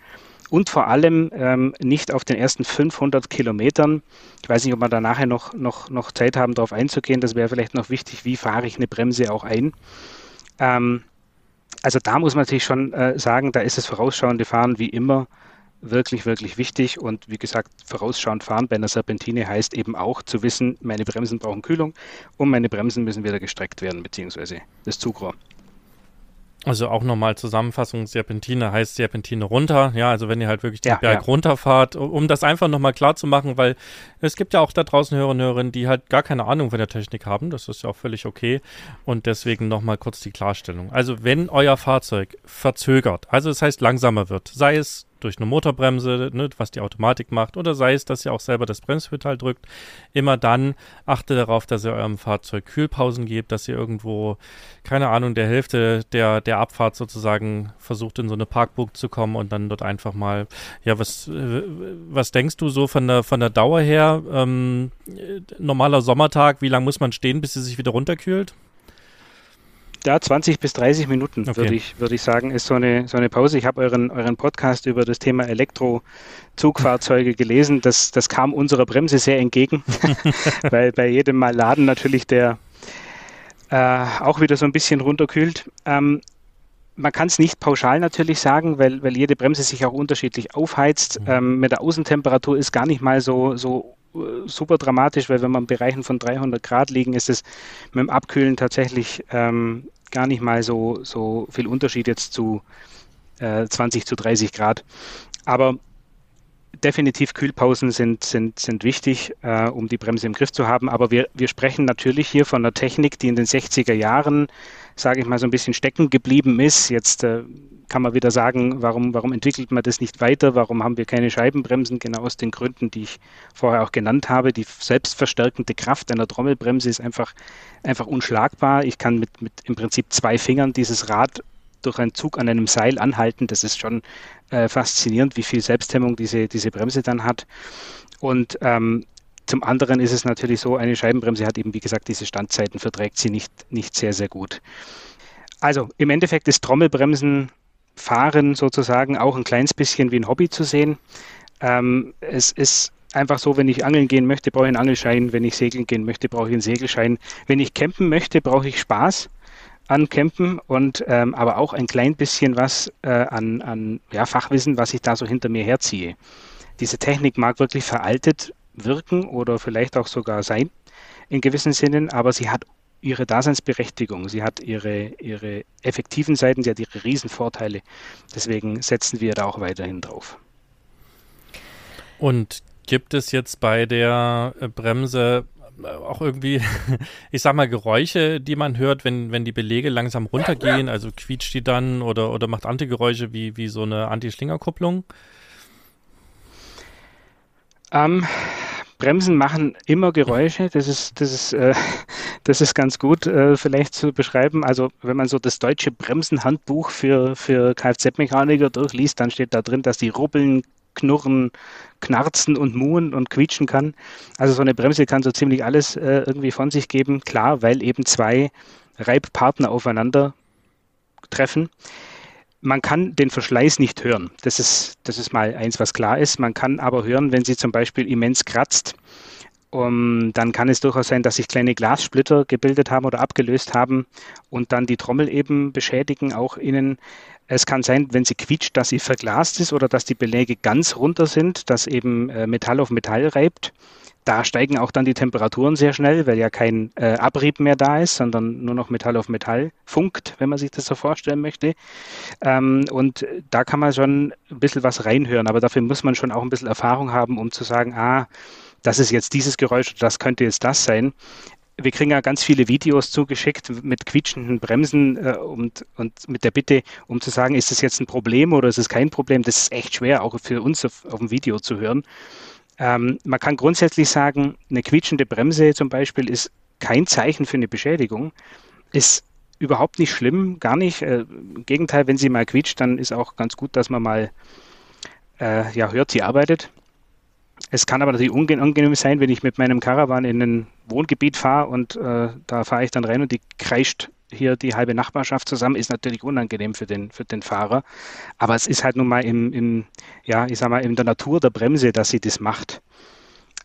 und vor allem ähm, nicht auf den ersten 500 Kilometern. Ich weiß nicht, ob wir da nachher noch, noch, noch Zeit haben, darauf einzugehen. Das wäre vielleicht noch wichtig, wie fahre ich eine Bremse auch ein. Ähm, also da muss man natürlich schon äh, sagen, da ist das vorausschauende Fahren wie immer wirklich, wirklich wichtig. Und wie gesagt, vorausschauend fahren bei einer Serpentine heißt eben auch zu wissen, meine Bremsen brauchen Kühlung und meine Bremsen müssen wieder gestreckt werden, beziehungsweise das Zugrohr. Also auch nochmal Zusammenfassung, Serpentine heißt Serpentine runter. Ja, also wenn ihr halt wirklich den ja, Berg ja. runterfahrt, um das einfach nochmal klar zu machen, weil es gibt ja auch da draußen Hörer und Hörerinnen, die halt gar keine Ahnung von der Technik haben. Das ist ja auch völlig okay. Und deswegen nochmal kurz die Klarstellung. Also wenn euer Fahrzeug verzögert, also das heißt langsamer wird, sei es durch eine Motorbremse, ne, was die Automatik macht, oder sei es, dass ihr auch selber das Bremspedal drückt. Immer dann achtet darauf, dass ihr eurem Fahrzeug Kühlpausen gebt, dass ihr irgendwo, keine Ahnung, der Hälfte der, der Abfahrt sozusagen versucht, in so eine Parkburg zu kommen und dann dort einfach mal, ja, was, was denkst du so von der, von der Dauer her? Ähm, normaler Sommertag, wie lange muss man stehen, bis sie sich wieder runterkühlt? Ja, 20 bis 30 Minuten, okay. würde ich, würd ich sagen, ist so eine, so eine Pause. Ich habe euren, euren Podcast über das Thema Elektrozugfahrzeuge gelesen. Das, das kam unserer Bremse sehr entgegen, [LAUGHS] weil bei jedem Mal laden natürlich der äh, auch wieder so ein bisschen runterkühlt. Ähm, man kann es nicht pauschal natürlich sagen, weil, weil jede Bremse sich auch unterschiedlich aufheizt. Mhm. Ähm, mit der Außentemperatur ist gar nicht mal so, so super dramatisch, weil wenn wir in Bereichen von 300 Grad liegen, ist es mit dem Abkühlen tatsächlich ähm, gar nicht mal so, so viel Unterschied jetzt zu äh, 20 zu 30 Grad. Aber definitiv Kühlpausen sind, sind, sind wichtig, äh, um die Bremse im Griff zu haben. Aber wir, wir sprechen natürlich hier von einer Technik, die in den 60er Jahren, sage ich mal, so ein bisschen stecken geblieben ist. Jetzt äh, kann man wieder sagen, warum, warum entwickelt man das nicht weiter? Warum haben wir keine Scheibenbremsen? Genau aus den Gründen, die ich vorher auch genannt habe. Die selbstverstärkende Kraft einer Trommelbremse ist einfach, einfach unschlagbar. Ich kann mit, mit im Prinzip zwei Fingern dieses Rad durch einen Zug an einem Seil anhalten. Das ist schon äh, faszinierend, wie viel Selbsthemmung diese, diese Bremse dann hat. Und ähm, zum anderen ist es natürlich so, eine Scheibenbremse hat eben, wie gesagt, diese Standzeiten, verträgt sie nicht, nicht sehr, sehr gut. Also im Endeffekt ist Trommelbremsen fahren sozusagen auch ein kleines bisschen wie ein Hobby zu sehen. Ähm, es ist einfach so, wenn ich angeln gehen möchte, brauche ich einen Angelschein. Wenn ich segeln gehen möchte, brauche ich einen Segelschein. Wenn ich campen möchte, brauche ich Spaß an Campen und ähm, aber auch ein klein bisschen was äh, an, an ja, Fachwissen, was ich da so hinter mir herziehe. Diese Technik mag wirklich veraltet wirken oder vielleicht auch sogar sein in gewissen Sinnen, aber sie hat ihre Daseinsberechtigung, sie hat ihre, ihre effektiven Seiten, sie hat ihre Riesenvorteile. Deswegen setzen wir da auch weiterhin drauf. Und gibt es jetzt bei der äh, Bremse auch irgendwie, [LAUGHS] ich sag mal, Geräusche, die man hört, wenn, wenn die Belege langsam runtergehen? Also quietscht die dann oder, oder macht Antigeräusche wie, wie so eine Anti-Schlingerkupplung? Ähm, Bremsen machen immer Geräusche. Das ist, das ist, äh, [LAUGHS] das ist ganz gut äh, vielleicht zu beschreiben. Also wenn man so das deutsche Bremsenhandbuch für, für Kfz-Mechaniker durchliest, dann steht da drin, dass die rubbeln, knurren, knarzen und muhen und quietschen kann. Also so eine Bremse kann so ziemlich alles äh, irgendwie von sich geben. Klar, weil eben zwei Reibpartner aufeinander treffen. Man kann den Verschleiß nicht hören. Das ist, das ist mal eins, was klar ist. Man kann aber hören, wenn sie zum Beispiel immens kratzt. Um, dann kann es durchaus sein, dass sich kleine Glassplitter gebildet haben oder abgelöst haben und dann die Trommel eben beschädigen, auch innen. Es kann sein, wenn sie quietscht, dass sie verglast ist oder dass die Beläge ganz runter sind, dass eben äh, Metall auf Metall reibt. Da steigen auch dann die Temperaturen sehr schnell, weil ja kein äh, Abrieb mehr da ist, sondern nur noch Metall auf Metall funkt, wenn man sich das so vorstellen möchte. Ähm, und da kann man schon ein bisschen was reinhören, aber dafür muss man schon auch ein bisschen Erfahrung haben, um zu sagen, ah, das ist jetzt dieses Geräusch, das könnte jetzt das sein. Wir kriegen ja ganz viele Videos zugeschickt mit quietschenden Bremsen äh, und, und mit der Bitte, um zu sagen, ist das jetzt ein Problem oder ist es kein Problem? Das ist echt schwer, auch für uns auf, auf dem Video zu hören. Ähm, man kann grundsätzlich sagen, eine quietschende Bremse zum Beispiel ist kein Zeichen für eine Beschädigung, ist überhaupt nicht schlimm, gar nicht. Äh, Im Gegenteil, wenn sie mal quietscht, dann ist auch ganz gut, dass man mal äh, ja, hört, sie arbeitet. Es kann aber natürlich unangenehm sein, wenn ich mit meinem Caravan in ein Wohngebiet fahre und äh, da fahre ich dann rein und die kreischt hier die halbe Nachbarschaft zusammen, ist natürlich unangenehm für den, für den Fahrer. Aber es ist halt nun mal im, im, ja, ich sag mal, in der Natur der Bremse, dass sie das macht.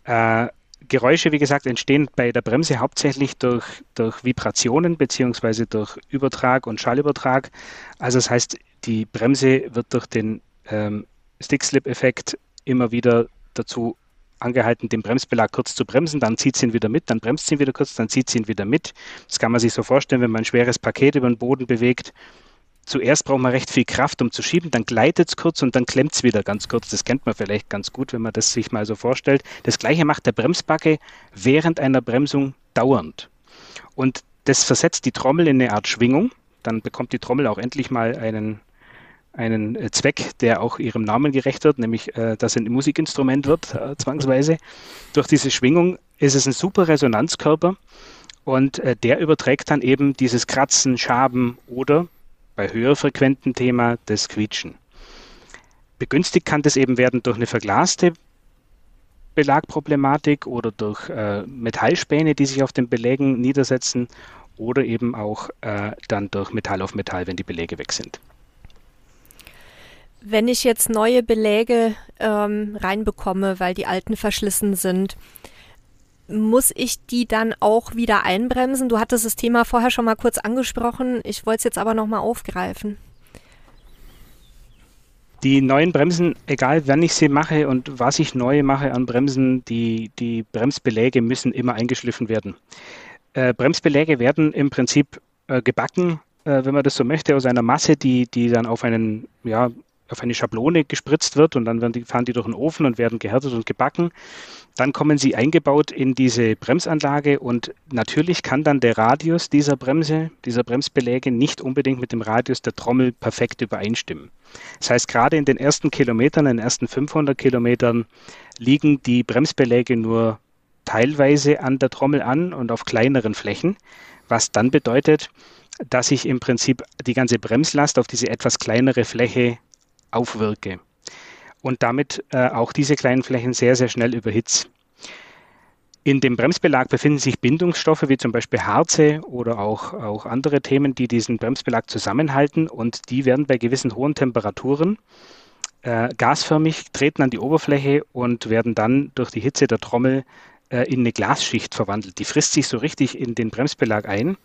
Äh, Geräusche, wie gesagt, entstehen bei der Bremse hauptsächlich durch, durch Vibrationen beziehungsweise durch Übertrag und Schallübertrag. Also das heißt, die Bremse wird durch den ähm, Stick-Slip-Effekt immer wieder dazu angehalten, den Bremsbelag kurz zu bremsen, dann zieht sie ihn wieder mit, dann bremst sie ihn wieder kurz, dann zieht sie ihn wieder mit. Das kann man sich so vorstellen, wenn man ein schweres Paket über den Boden bewegt. Zuerst braucht man recht viel Kraft, um zu schieben, dann gleitet es kurz und dann klemmt es wieder ganz kurz. Das kennt man vielleicht ganz gut, wenn man das sich mal so vorstellt. Das gleiche macht der Bremsbacke während einer Bremsung dauernd. Und das versetzt die Trommel in eine Art Schwingung. Dann bekommt die Trommel auch endlich mal einen einen äh, Zweck, der auch ihrem Namen gerecht wird, nämlich äh, dass ein Musikinstrument wird, äh, zwangsweise. Durch diese Schwingung ist es ein super Resonanzkörper und der überträgt dann eben dieses Kratzen, Schaben oder bei höher frequenten Thema das Quietschen. Begünstigt kann das eben werden durch eine verglaste Belagproblematik oder durch Metallspäne, die sich auf den Belägen niedersetzen oder eben auch dann durch Metall auf Metall, wenn die Beläge weg sind. Wenn ich jetzt neue Beläge ähm, reinbekomme, weil die alten verschlissen sind, muss ich die dann auch wieder einbremsen? Du hattest das Thema vorher schon mal kurz angesprochen. Ich wollte es jetzt aber nochmal aufgreifen. Die neuen Bremsen, egal wann ich sie mache und was ich neu mache an Bremsen, die, die Bremsbeläge müssen immer eingeschliffen werden. Äh, Bremsbeläge werden im Prinzip äh, gebacken äh, wenn man das so möchte, aus einer Masse, die, die dann auf einen, ja, auf eine Schablone gespritzt wird und dann die, fahren die durch den Ofen und werden gehärtet und gebacken. Dann kommen sie eingebaut in diese Bremsanlage und natürlich kann dann der Radius dieser Bremse, dieser Bremsbeläge nicht unbedingt mit dem Radius der Trommel perfekt übereinstimmen. Das heißt, gerade in den ersten Kilometern, in den ersten 500 Kilometern liegen die Bremsbeläge nur teilweise an der Trommel an und auf kleineren Flächen, was dann bedeutet, dass ich im Prinzip die ganze Bremslast auf diese etwas kleinere Fläche aufwirke und damit äh, auch diese kleinen Flächen sehr, sehr schnell überhitze. In dem Bremsbelag befinden sich Bindungsstoffe wie zum Beispiel Harze oder auch, auch andere Themen, die diesen Bremsbelag zusammenhalten und die werden bei gewissen hohen Temperaturen äh, gasförmig, treten an die Oberfläche und werden dann durch die Hitze der Trommel äh, in eine Glasschicht verwandelt. Die frisst sich so richtig in den Bremsbelag ein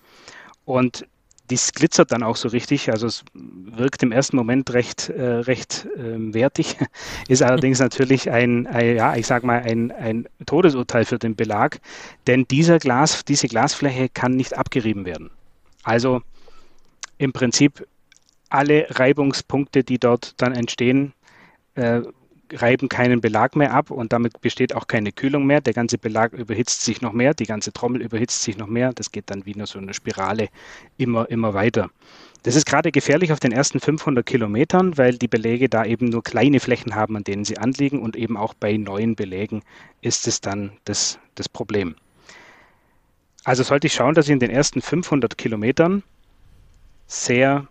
und dies glitzert dann auch so richtig, also es wirkt im ersten Moment recht, äh, recht äh, wertig, [LAUGHS] ist allerdings natürlich ein, ein, ja, ich sag mal, ein, ein Todesurteil für den Belag, denn dieser Glas, diese Glasfläche kann nicht abgerieben werden. Also im Prinzip alle Reibungspunkte, die dort dann entstehen, äh, reiben keinen Belag mehr ab und damit besteht auch keine Kühlung mehr. Der ganze Belag überhitzt sich noch mehr, die ganze Trommel überhitzt sich noch mehr. Das geht dann wie nur so eine Spirale immer, immer weiter. Das ist gerade gefährlich auf den ersten 500 Kilometern, weil die Beläge da eben nur kleine Flächen haben, an denen sie anliegen und eben auch bei neuen Belägen ist es dann das, das Problem. Also sollte ich schauen, dass ich in den ersten 500 Kilometern sehr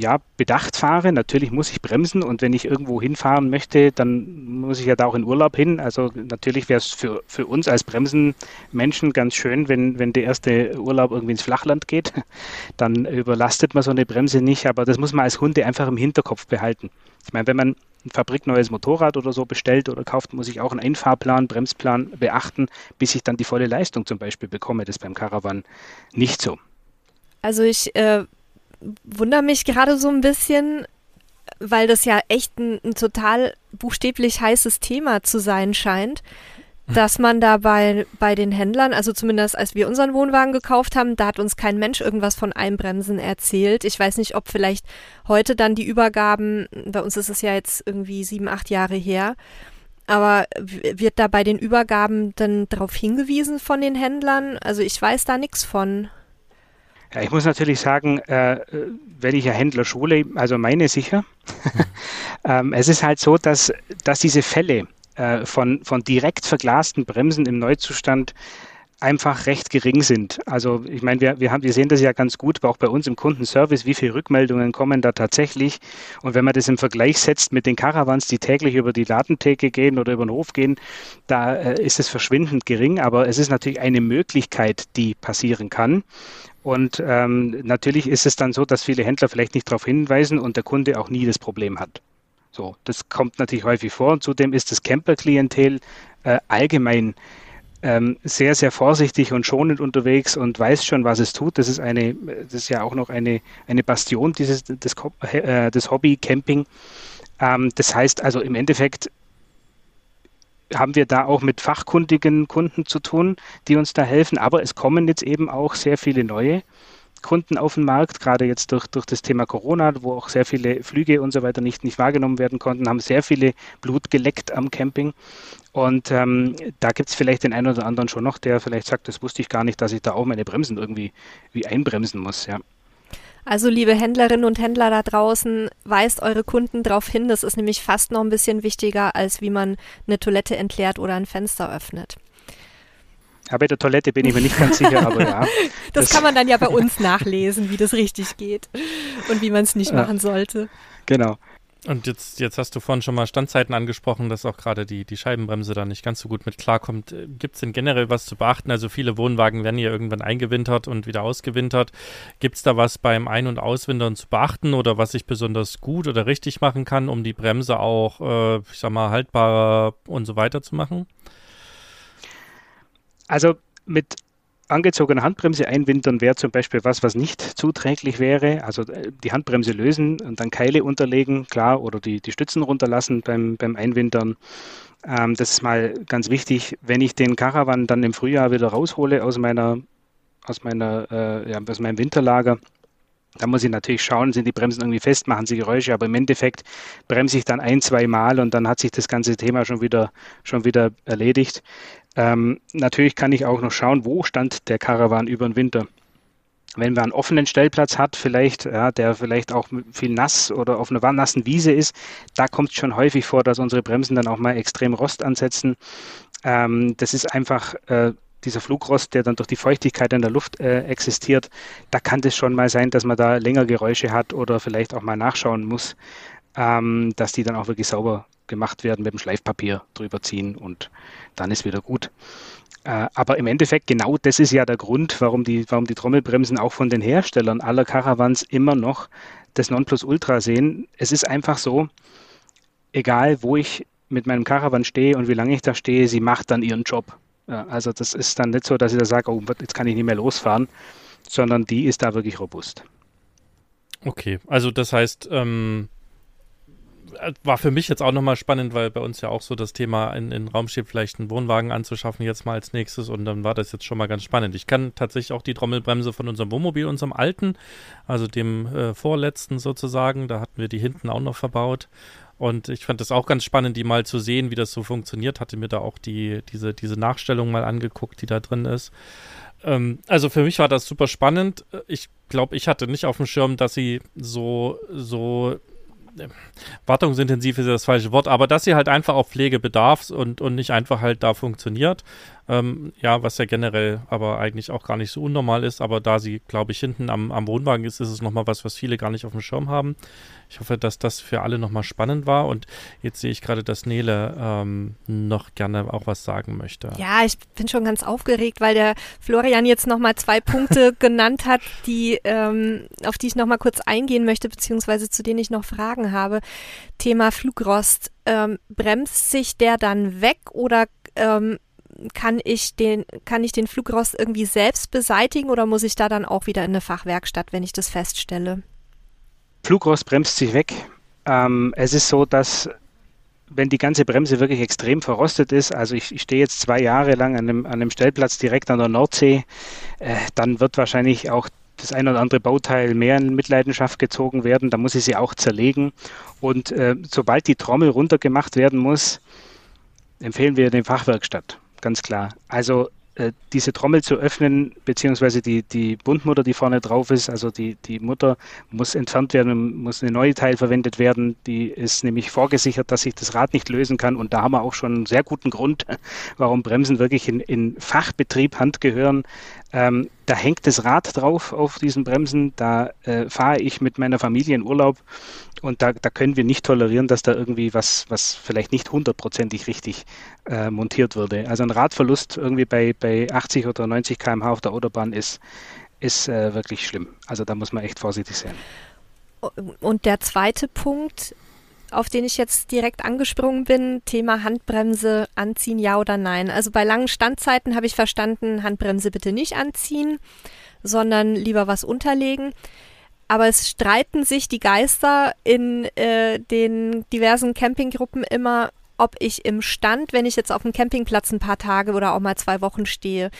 ja, bedacht fahre. Natürlich muss ich bremsen und wenn ich irgendwo hinfahren möchte, dann muss ich ja da auch in Urlaub hin. Also natürlich wäre es für, für uns als Bremsenmenschen ganz schön, wenn, wenn der erste Urlaub irgendwie ins Flachland geht. [LAUGHS] Dann überlastet man so eine Bremse nicht, aber das muss man als Hunde einfach im Hinterkopf behalten. Ich meine, wenn man ein fabrikneues Motorrad oder so bestellt oder kauft, muss ich auch einen Einfahrplan, Bremsplan beachten, bis ich dann die volle Leistung zum Beispiel bekomme. Das ist beim Caravan nicht so. Also ich äh, wundere mich gerade so ein bisschen, weil das ja echt ein, ein, total buchstäblich heißes Thema zu sein scheint, hm. dass man da bei, bei den Händlern, also zumindest als wir unseren Wohnwagen gekauft haben, da hat uns kein Mensch irgendwas von Einbremsen erzählt. Ich weiß nicht, ob vielleicht heute dann die Übergaben, bei uns ist es ja jetzt irgendwie sieben, acht Jahre her, aber wird da bei den Übergaben dann darauf hingewiesen von den Händlern? Also ich weiß da nichts von. Ja, ich muss natürlich sagen, äh, wenn ich ja Händler schule, also meine sicher. [LAUGHS] ähm, es ist halt so, dass, dass diese Fälle äh, von, von direkt verglasten Bremsen im Neuzustand einfach recht gering sind. Also ich meine, wir, wir, haben, wir sehen das ja ganz gut, auch bei uns im Kundenservice, wie viele Rückmeldungen kommen da tatsächlich. Und wenn man das im Vergleich setzt mit den Caravans, die täglich über die Ladentheke gehen oder über den Hof gehen, da äh, ist es verschwindend gering. Aber es ist natürlich eine Möglichkeit, die passieren kann. Und ähm, natürlich ist es dann so, dass viele Händler vielleicht nicht darauf hinweisen und der Kunde auch nie das Problem hat. So, das kommt natürlich häufig vor. Und zudem ist das Camper-Klientel äh, allgemein ähm, sehr, sehr vorsichtig und schonend unterwegs und weiß schon, was es tut. Das ist eine, das ist ja auch noch eine, eine Bastion dieses des, äh, des Hobby Camping. Ähm, das heißt also im Endeffekt haben wir da auch mit fachkundigen Kunden zu tun, die uns da helfen. Aber es kommen jetzt eben auch sehr viele neue Kunden auf den Markt, gerade jetzt durch, durch das Thema Corona, wo auch sehr viele Flüge und so weiter nicht, nicht wahrgenommen werden konnten, haben sehr viele Blut geleckt am Camping. Und ähm, da gibt es vielleicht den einen oder anderen schon noch, der vielleicht sagt, das wusste ich gar nicht, dass ich da auch meine Bremsen irgendwie wie einbremsen muss, ja. Also liebe Händlerinnen und Händler da draußen, weist eure Kunden darauf hin, das ist nämlich fast noch ein bisschen wichtiger, als wie man eine Toilette entleert oder ein Fenster öffnet. Ja, bei der Toilette bin ich mir nicht ganz sicher, aber ja. [LAUGHS] Das, das, kann man dann ja bei uns nachlesen, wie das richtig geht und wie man es nicht ja, machen sollte. Genau. Und jetzt, jetzt hast du vorhin schon mal Standzeiten angesprochen, dass auch gerade die, die Scheibenbremse da nicht ganz so gut mit klarkommt. Äh, Gibt es denn generell was zu beachten? Also viele Wohnwagen werden ja irgendwann eingewintert und wieder ausgewintert. Gibt es da was beim Ein- und Auswintern zu beachten oder was ich besonders gut oder richtig machen kann, um die Bremse auch, äh, ich sag mal, haltbarer und so weiter zu machen? Also mit angezogene Handbremse einwintern wäre zum Beispiel was, was nicht zuträglich wäre. Also äh, die Handbremse lösen und dann Keile unterlegen, klar, oder die, die Stützen runterlassen beim, beim Einwintern. Ähm, das ist mal ganz wichtig. Wenn ich den Caravan dann im Frühjahr wieder raushole aus meiner, aus meiner, äh, ja, aus meinem Winterlager, Da muss ich natürlich schauen, sind die Bremsen irgendwie fest, machen sie Geräusche, aber im Endeffekt bremse ich dann ein, zwei Mal und dann hat sich das ganze Thema schon wieder, schon wieder erledigt. Ähm, natürlich kann ich auch noch schauen, wo stand der Caravan über den Winter. Wenn man einen offenen Stellplatz hat, vielleicht, ja, der vielleicht auch viel nass oder auf einer nassen Wiese ist, da kommt es schon häufig vor, dass unsere Bremsen dann auch mal extrem Rost ansetzen. Ähm, das ist einfach äh, dieser Flugrost, der dann durch die Feuchtigkeit in der Luft äh, existiert, da kann es schon mal sein, dass man da länger Geräusche hat oder vielleicht auch mal nachschauen muss, ähm, dass die dann auch wirklich sauber gemacht werden, mit dem Schleifpapier drüber ziehen und dann ist wieder gut. Äh, aber im Endeffekt, genau das ist ja der Grund, warum die, warum die Trommelbremsen auch von den Herstellern aller Caravans immer noch das Nonplusultra sehen. Es ist einfach so, egal wo ich mit meinem Caravan stehe und wie lange ich da stehe, sie macht dann ihren Job. Ja, also das ist dann nicht so, dass ich da sage, oh, jetzt kann ich nicht mehr losfahren, sondern die ist da wirklich robust. Okay, also das heißt, ähm, war für mich jetzt auch nochmal spannend, weil bei uns ja auch so das Thema in, in Raum steht, vielleicht einen Wohnwagen anzuschaffen jetzt mal als nächstes und dann war das jetzt schon mal ganz spannend. Ich kann tatsächlich auch die Trommelbremse von unserem Wohnmobil, unserem alten, also dem äh, vorletzten sozusagen, da hatten wir die hinten auch noch verbaut und ich fand das auch ganz spannend, die mal zu sehen, wie das so funktioniert. Hatte mir da auch die, diese, diese Nachstellung mal angeguckt, die da drin ist. Ähm, also für mich war das super spannend. Ich glaube, ich hatte nicht auf dem Schirm, dass sie so, so wartungsintensiv ist das falsche Wort, aber dass sie halt einfach auch Pflege bedarf und, und nicht einfach halt da funktioniert. Ähm, ja, was ja generell aber eigentlich auch gar nicht so unnormal ist, aber da sie, glaube ich, hinten am, am Wohnwagen ist, ist es nochmal was, was viele gar nicht auf dem Schirm haben. Ich hoffe, dass das für alle nochmal spannend war und jetzt sehe ich gerade, dass Nele ähm, noch gerne auch was sagen möchte. Ja, ich bin schon ganz aufgeregt, weil der Florian jetzt nochmal zwei Punkte [LAUGHS] genannt hat, die, ähm, auf die ich nochmal kurz eingehen möchte, beziehungsweise zu denen ich noch Fragen habe. Thema Flugrost. Ähm, bremst sich der dann weg oder ähm, kann ich den, kann ich den Flugrost irgendwie selbst beseitigen oder muss ich da dann auch wieder in eine Fachwerkstatt, wenn ich das feststelle? Flugrost bremst sich weg. Ähm, es ist so, dass wenn die ganze Bremse wirklich extrem verrostet ist, also ich, ich stehe jetzt zwei Jahre lang an einem, an einem Stellplatz direkt an der Nordsee, äh, dann wird wahrscheinlich auch das ein oder andere Bauteil mehr in Mitleidenschaft gezogen werden. Da muss ich sie auch zerlegen. Und äh, sobald die Trommel runtergemacht werden muss, empfehlen wir den Fachwerkstatt ganz klar. Also äh, diese Trommel zu öffnen, beziehungsweise die, die Bundmutter, die vorne drauf ist, also die, die Mutter muss entfernt werden, muss eine neue Teil verwendet werden. Die ist nämlich vorgesichert, dass sich das Rad nicht lösen kann. Und da haben wir auch schon einen sehr guten Grund, [LAUGHS] warum Bremsen wirklich in, in Fachbetrieb Hand gehören. Ähm, da hängt das Rad drauf auf diesen Bremsen. Da äh, fahre ich mit meiner Familie in Urlaub und da, da können wir nicht tolerieren, dass da irgendwie was, was vielleicht nicht hundertprozentig richtig äh, montiert würde. Also ein Radverlust irgendwie bei, bei 80 oder 90 km/h auf der Autobahn ist, ist äh, wirklich schlimm. Also da muss man echt vorsichtig sein. Und der zweite Punkt, auf den ich jetzt direkt angesprungen bin, Thema Handbremse anziehen, ja oder nein. Also bei langen Standzeiten habe ich verstanden, Handbremse bitte nicht anziehen, sondern lieber was unterlegen. Aber es streiten sich die Geister in äh, den diversen Campinggruppen immer, ob ich im Stand, wenn ich jetzt auf dem Campingplatz ein paar Tage oder auch mal zwei Wochen stehe,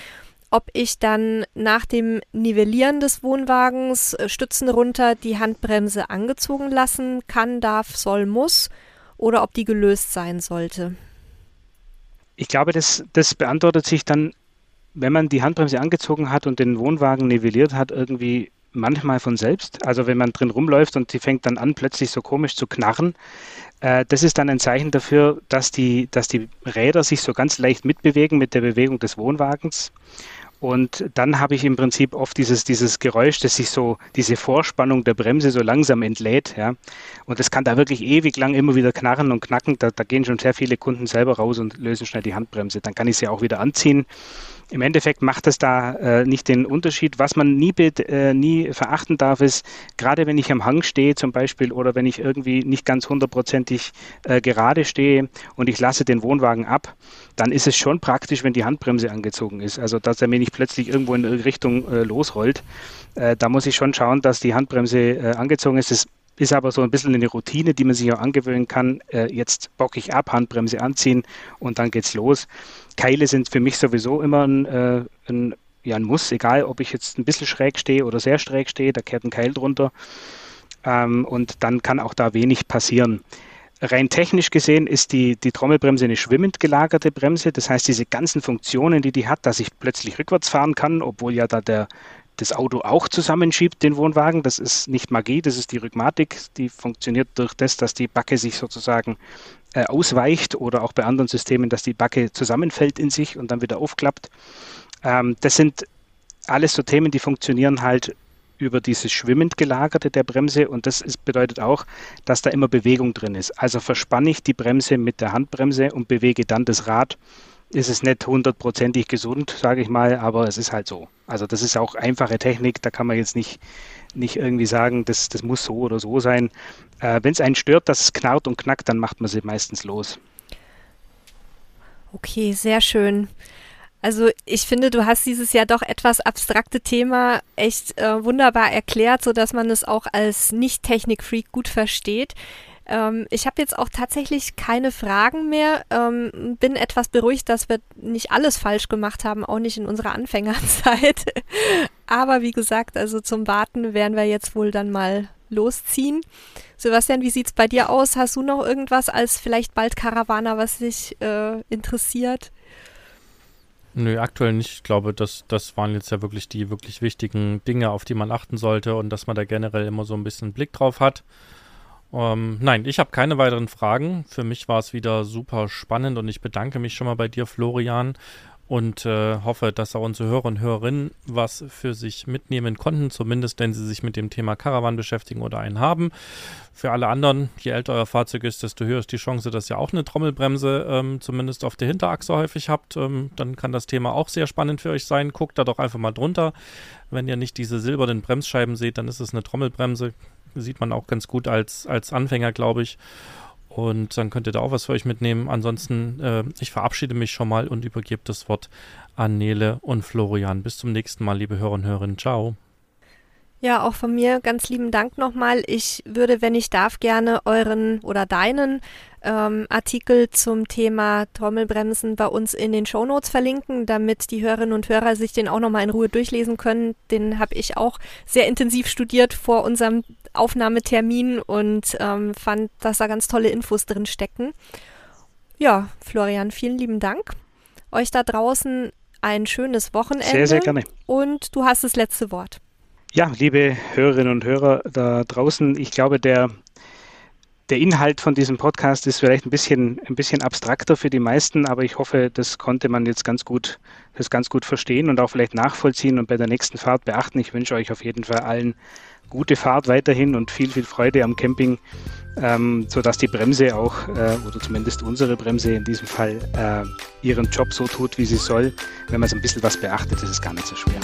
ob ich dann nach dem Nivellieren des Wohnwagens äh, Stützen runter die Handbremse angezogen lassen kann, darf, soll, muss oder ob die gelöst sein sollte. Ich glaube, das, das beantwortet sich dann, wenn man die Handbremse angezogen hat und den Wohnwagen nivelliert hat, irgendwie manchmal von selbst. Also wenn man drin rumläuft und die fängt dann an, plötzlich so komisch zu knarren, äh, das ist dann ein Zeichen dafür, dass die, dass die Räder sich so ganz leicht mitbewegen mit der Bewegung des Wohnwagens. Und dann habe ich im Prinzip oft dieses, dieses Geräusch, das sich so, diese Vorspannung der Bremse so langsam entlädt. Ja. Und das kann da wirklich ewig lang immer wieder knarren und knacken. Da, da gehen schon sehr viele Kunden selber raus und lösen schnell die Handbremse. Dann kann ich sie auch wieder anziehen. Im Endeffekt macht es da äh, nicht den Unterschied. Was man nie, äh, nie verachten darf, ist, gerade wenn ich am Hang stehe zum Beispiel oder wenn ich irgendwie nicht ganz hundertprozentig äh, gerade stehe und ich lasse den Wohnwagen ab, dann ist es schon praktisch, wenn die Handbremse angezogen ist. Also, dass er mir nicht plötzlich irgendwo in irgendeine Richtung äh, losrollt. Äh, da muss ich schon schauen, dass die Handbremse äh, angezogen ist. Das ist aber so ein bisschen eine Routine, die man sich auch angewöhnen kann. jetzt bocke ich ab, Handbremse anziehen und dann geht's los. Keile sind für mich sowieso immer ein, äh, ein ja ein Muss, egal ob ich jetzt ein bisschen schräg stehe oder sehr schräg stehe, da kehrt ein Keil drunter. Ähm, und dann kann auch da wenig passieren. Rein technisch gesehen ist die, die Trommelbremse eine schwimmend gelagerte Bremse. Das heißt, diese ganzen Funktionen, die die hat, dass ich plötzlich rückwärts fahren kann, obwohl ja da der, das Auto auch zusammenschiebt, den Wohnwagen. Das ist nicht Magie, das ist die Rhythmatik. Die funktioniert durch das, dass die Backe sich sozusagen äh, ausweicht oder auch bei anderen Systemen, dass die Backe zusammenfällt in sich und dann wieder aufklappt. Ähm, das sind alles so Themen, die funktionieren halt über dieses schwimmend gelagerte der Bremse und das ist, bedeutet auch, dass da immer Bewegung drin ist. Also verspanne ich die Bremse mit der Handbremse und bewege dann das Rad, ist es nicht hundertprozentig gesund, sage ich mal, aber es ist halt so. Also das ist auch einfache Technik, da kann man jetzt nicht, nicht irgendwie sagen, das, das muss so oder so sein. Äh, Wenn es einen stört, dass es knarrt und knackt, dann macht man sie meistens los. Okay, sehr schön. Also ich finde, du hast dieses ja doch etwas abstrakte Thema echt äh, wunderbar erklärt, so dass man es auch als Nicht-Technik-Freak gut versteht. Ähm, ich habe jetzt auch tatsächlich keine Fragen mehr. Ähm, bin etwas beruhigt, dass wir nicht alles falsch gemacht haben, auch nicht in unserer Anfängerzeit. [LAUGHS] Aber wie gesagt, also zum Warten werden wir jetzt wohl dann mal losziehen. Sebastian, wie sieht's bei dir aus? Hast du noch irgendwas als vielleicht bald Karawaner, was dich äh, interessiert? Nö, aktuell nicht. Ich glaube, das, das waren jetzt ja wirklich die wirklich wichtigen Dinge, auf die man achten sollte und dass man da generell immer so ein bisschen Blick drauf hat. Ähm, nein, ich habe keine weiteren Fragen. Für mich war es wieder super spannend und ich bedanke mich schon mal bei dir, Florian, und äh, hoffe, dass auch unsere Hörer und Hörerinnen was für sich mitnehmen konnten, zumindest wenn sie sich mit dem Thema Caravan beschäftigen oder einen haben. Für alle anderen, je älter euer Fahrzeug ist, desto höher ist die Chance, dass ihr auch eine Trommelbremse ähm, zumindest auf der Hinterachse häufig habt. Ähm, dann kann das Thema auch sehr spannend für euch sein. Guckt da doch einfach mal drunter. Wenn ihr nicht diese silbernen Bremsscheiben seht, dann ist es eine Trommelbremse. Sieht man auch ganz gut als, als Anfänger, glaube ich. Und dann könnt ihr da auch was für euch mitnehmen. Ansonsten, äh, ich verabschiede mich schon mal und übergebe das Wort an Nele und Florian. Bis zum nächsten Mal, liebe Hörer und Hörerinnen. Ciao. Ja, auch von mir ganz lieben Dank nochmal. Ich würde, wenn ich darf, gerne euren oder deinen ähm, Artikel zum Thema Trommelbremsen bei uns in den Shownotes verlinken, damit die Hörerinnen und Hörer sich den auch nochmal in Ruhe durchlesen können. Den habe ich auch sehr intensiv studiert vor unserem Aufnahmetermin und ähm, fand, dass da ganz tolle Infos drin stecken. Ja, Florian, vielen lieben Dank. Euch da draußen ein schönes Wochenende. Sehr, sehr gerne. Und du hast das letzte Wort. Ja, liebe Hörerinnen und Hörer da draußen, ich glaube, der, der Inhalt von diesem Podcast ist vielleicht ein bisschen, ein bisschen abstrakter für die meisten, aber ich hoffe, das konnte man jetzt ganz gut, das ganz gut verstehen und auch vielleicht nachvollziehen und bei der nächsten Fahrt beachten. Ich wünsche euch auf jeden Fall allen gute Fahrt weiterhin und viel, viel Freude am Camping, ähm, sodass die Bremse auch, äh, oder zumindest unsere Bremse in diesem Fall, äh, ihren Job so tut, wie sie soll. Wenn man so ein bisschen was beachtet, ist es gar nicht so schwer.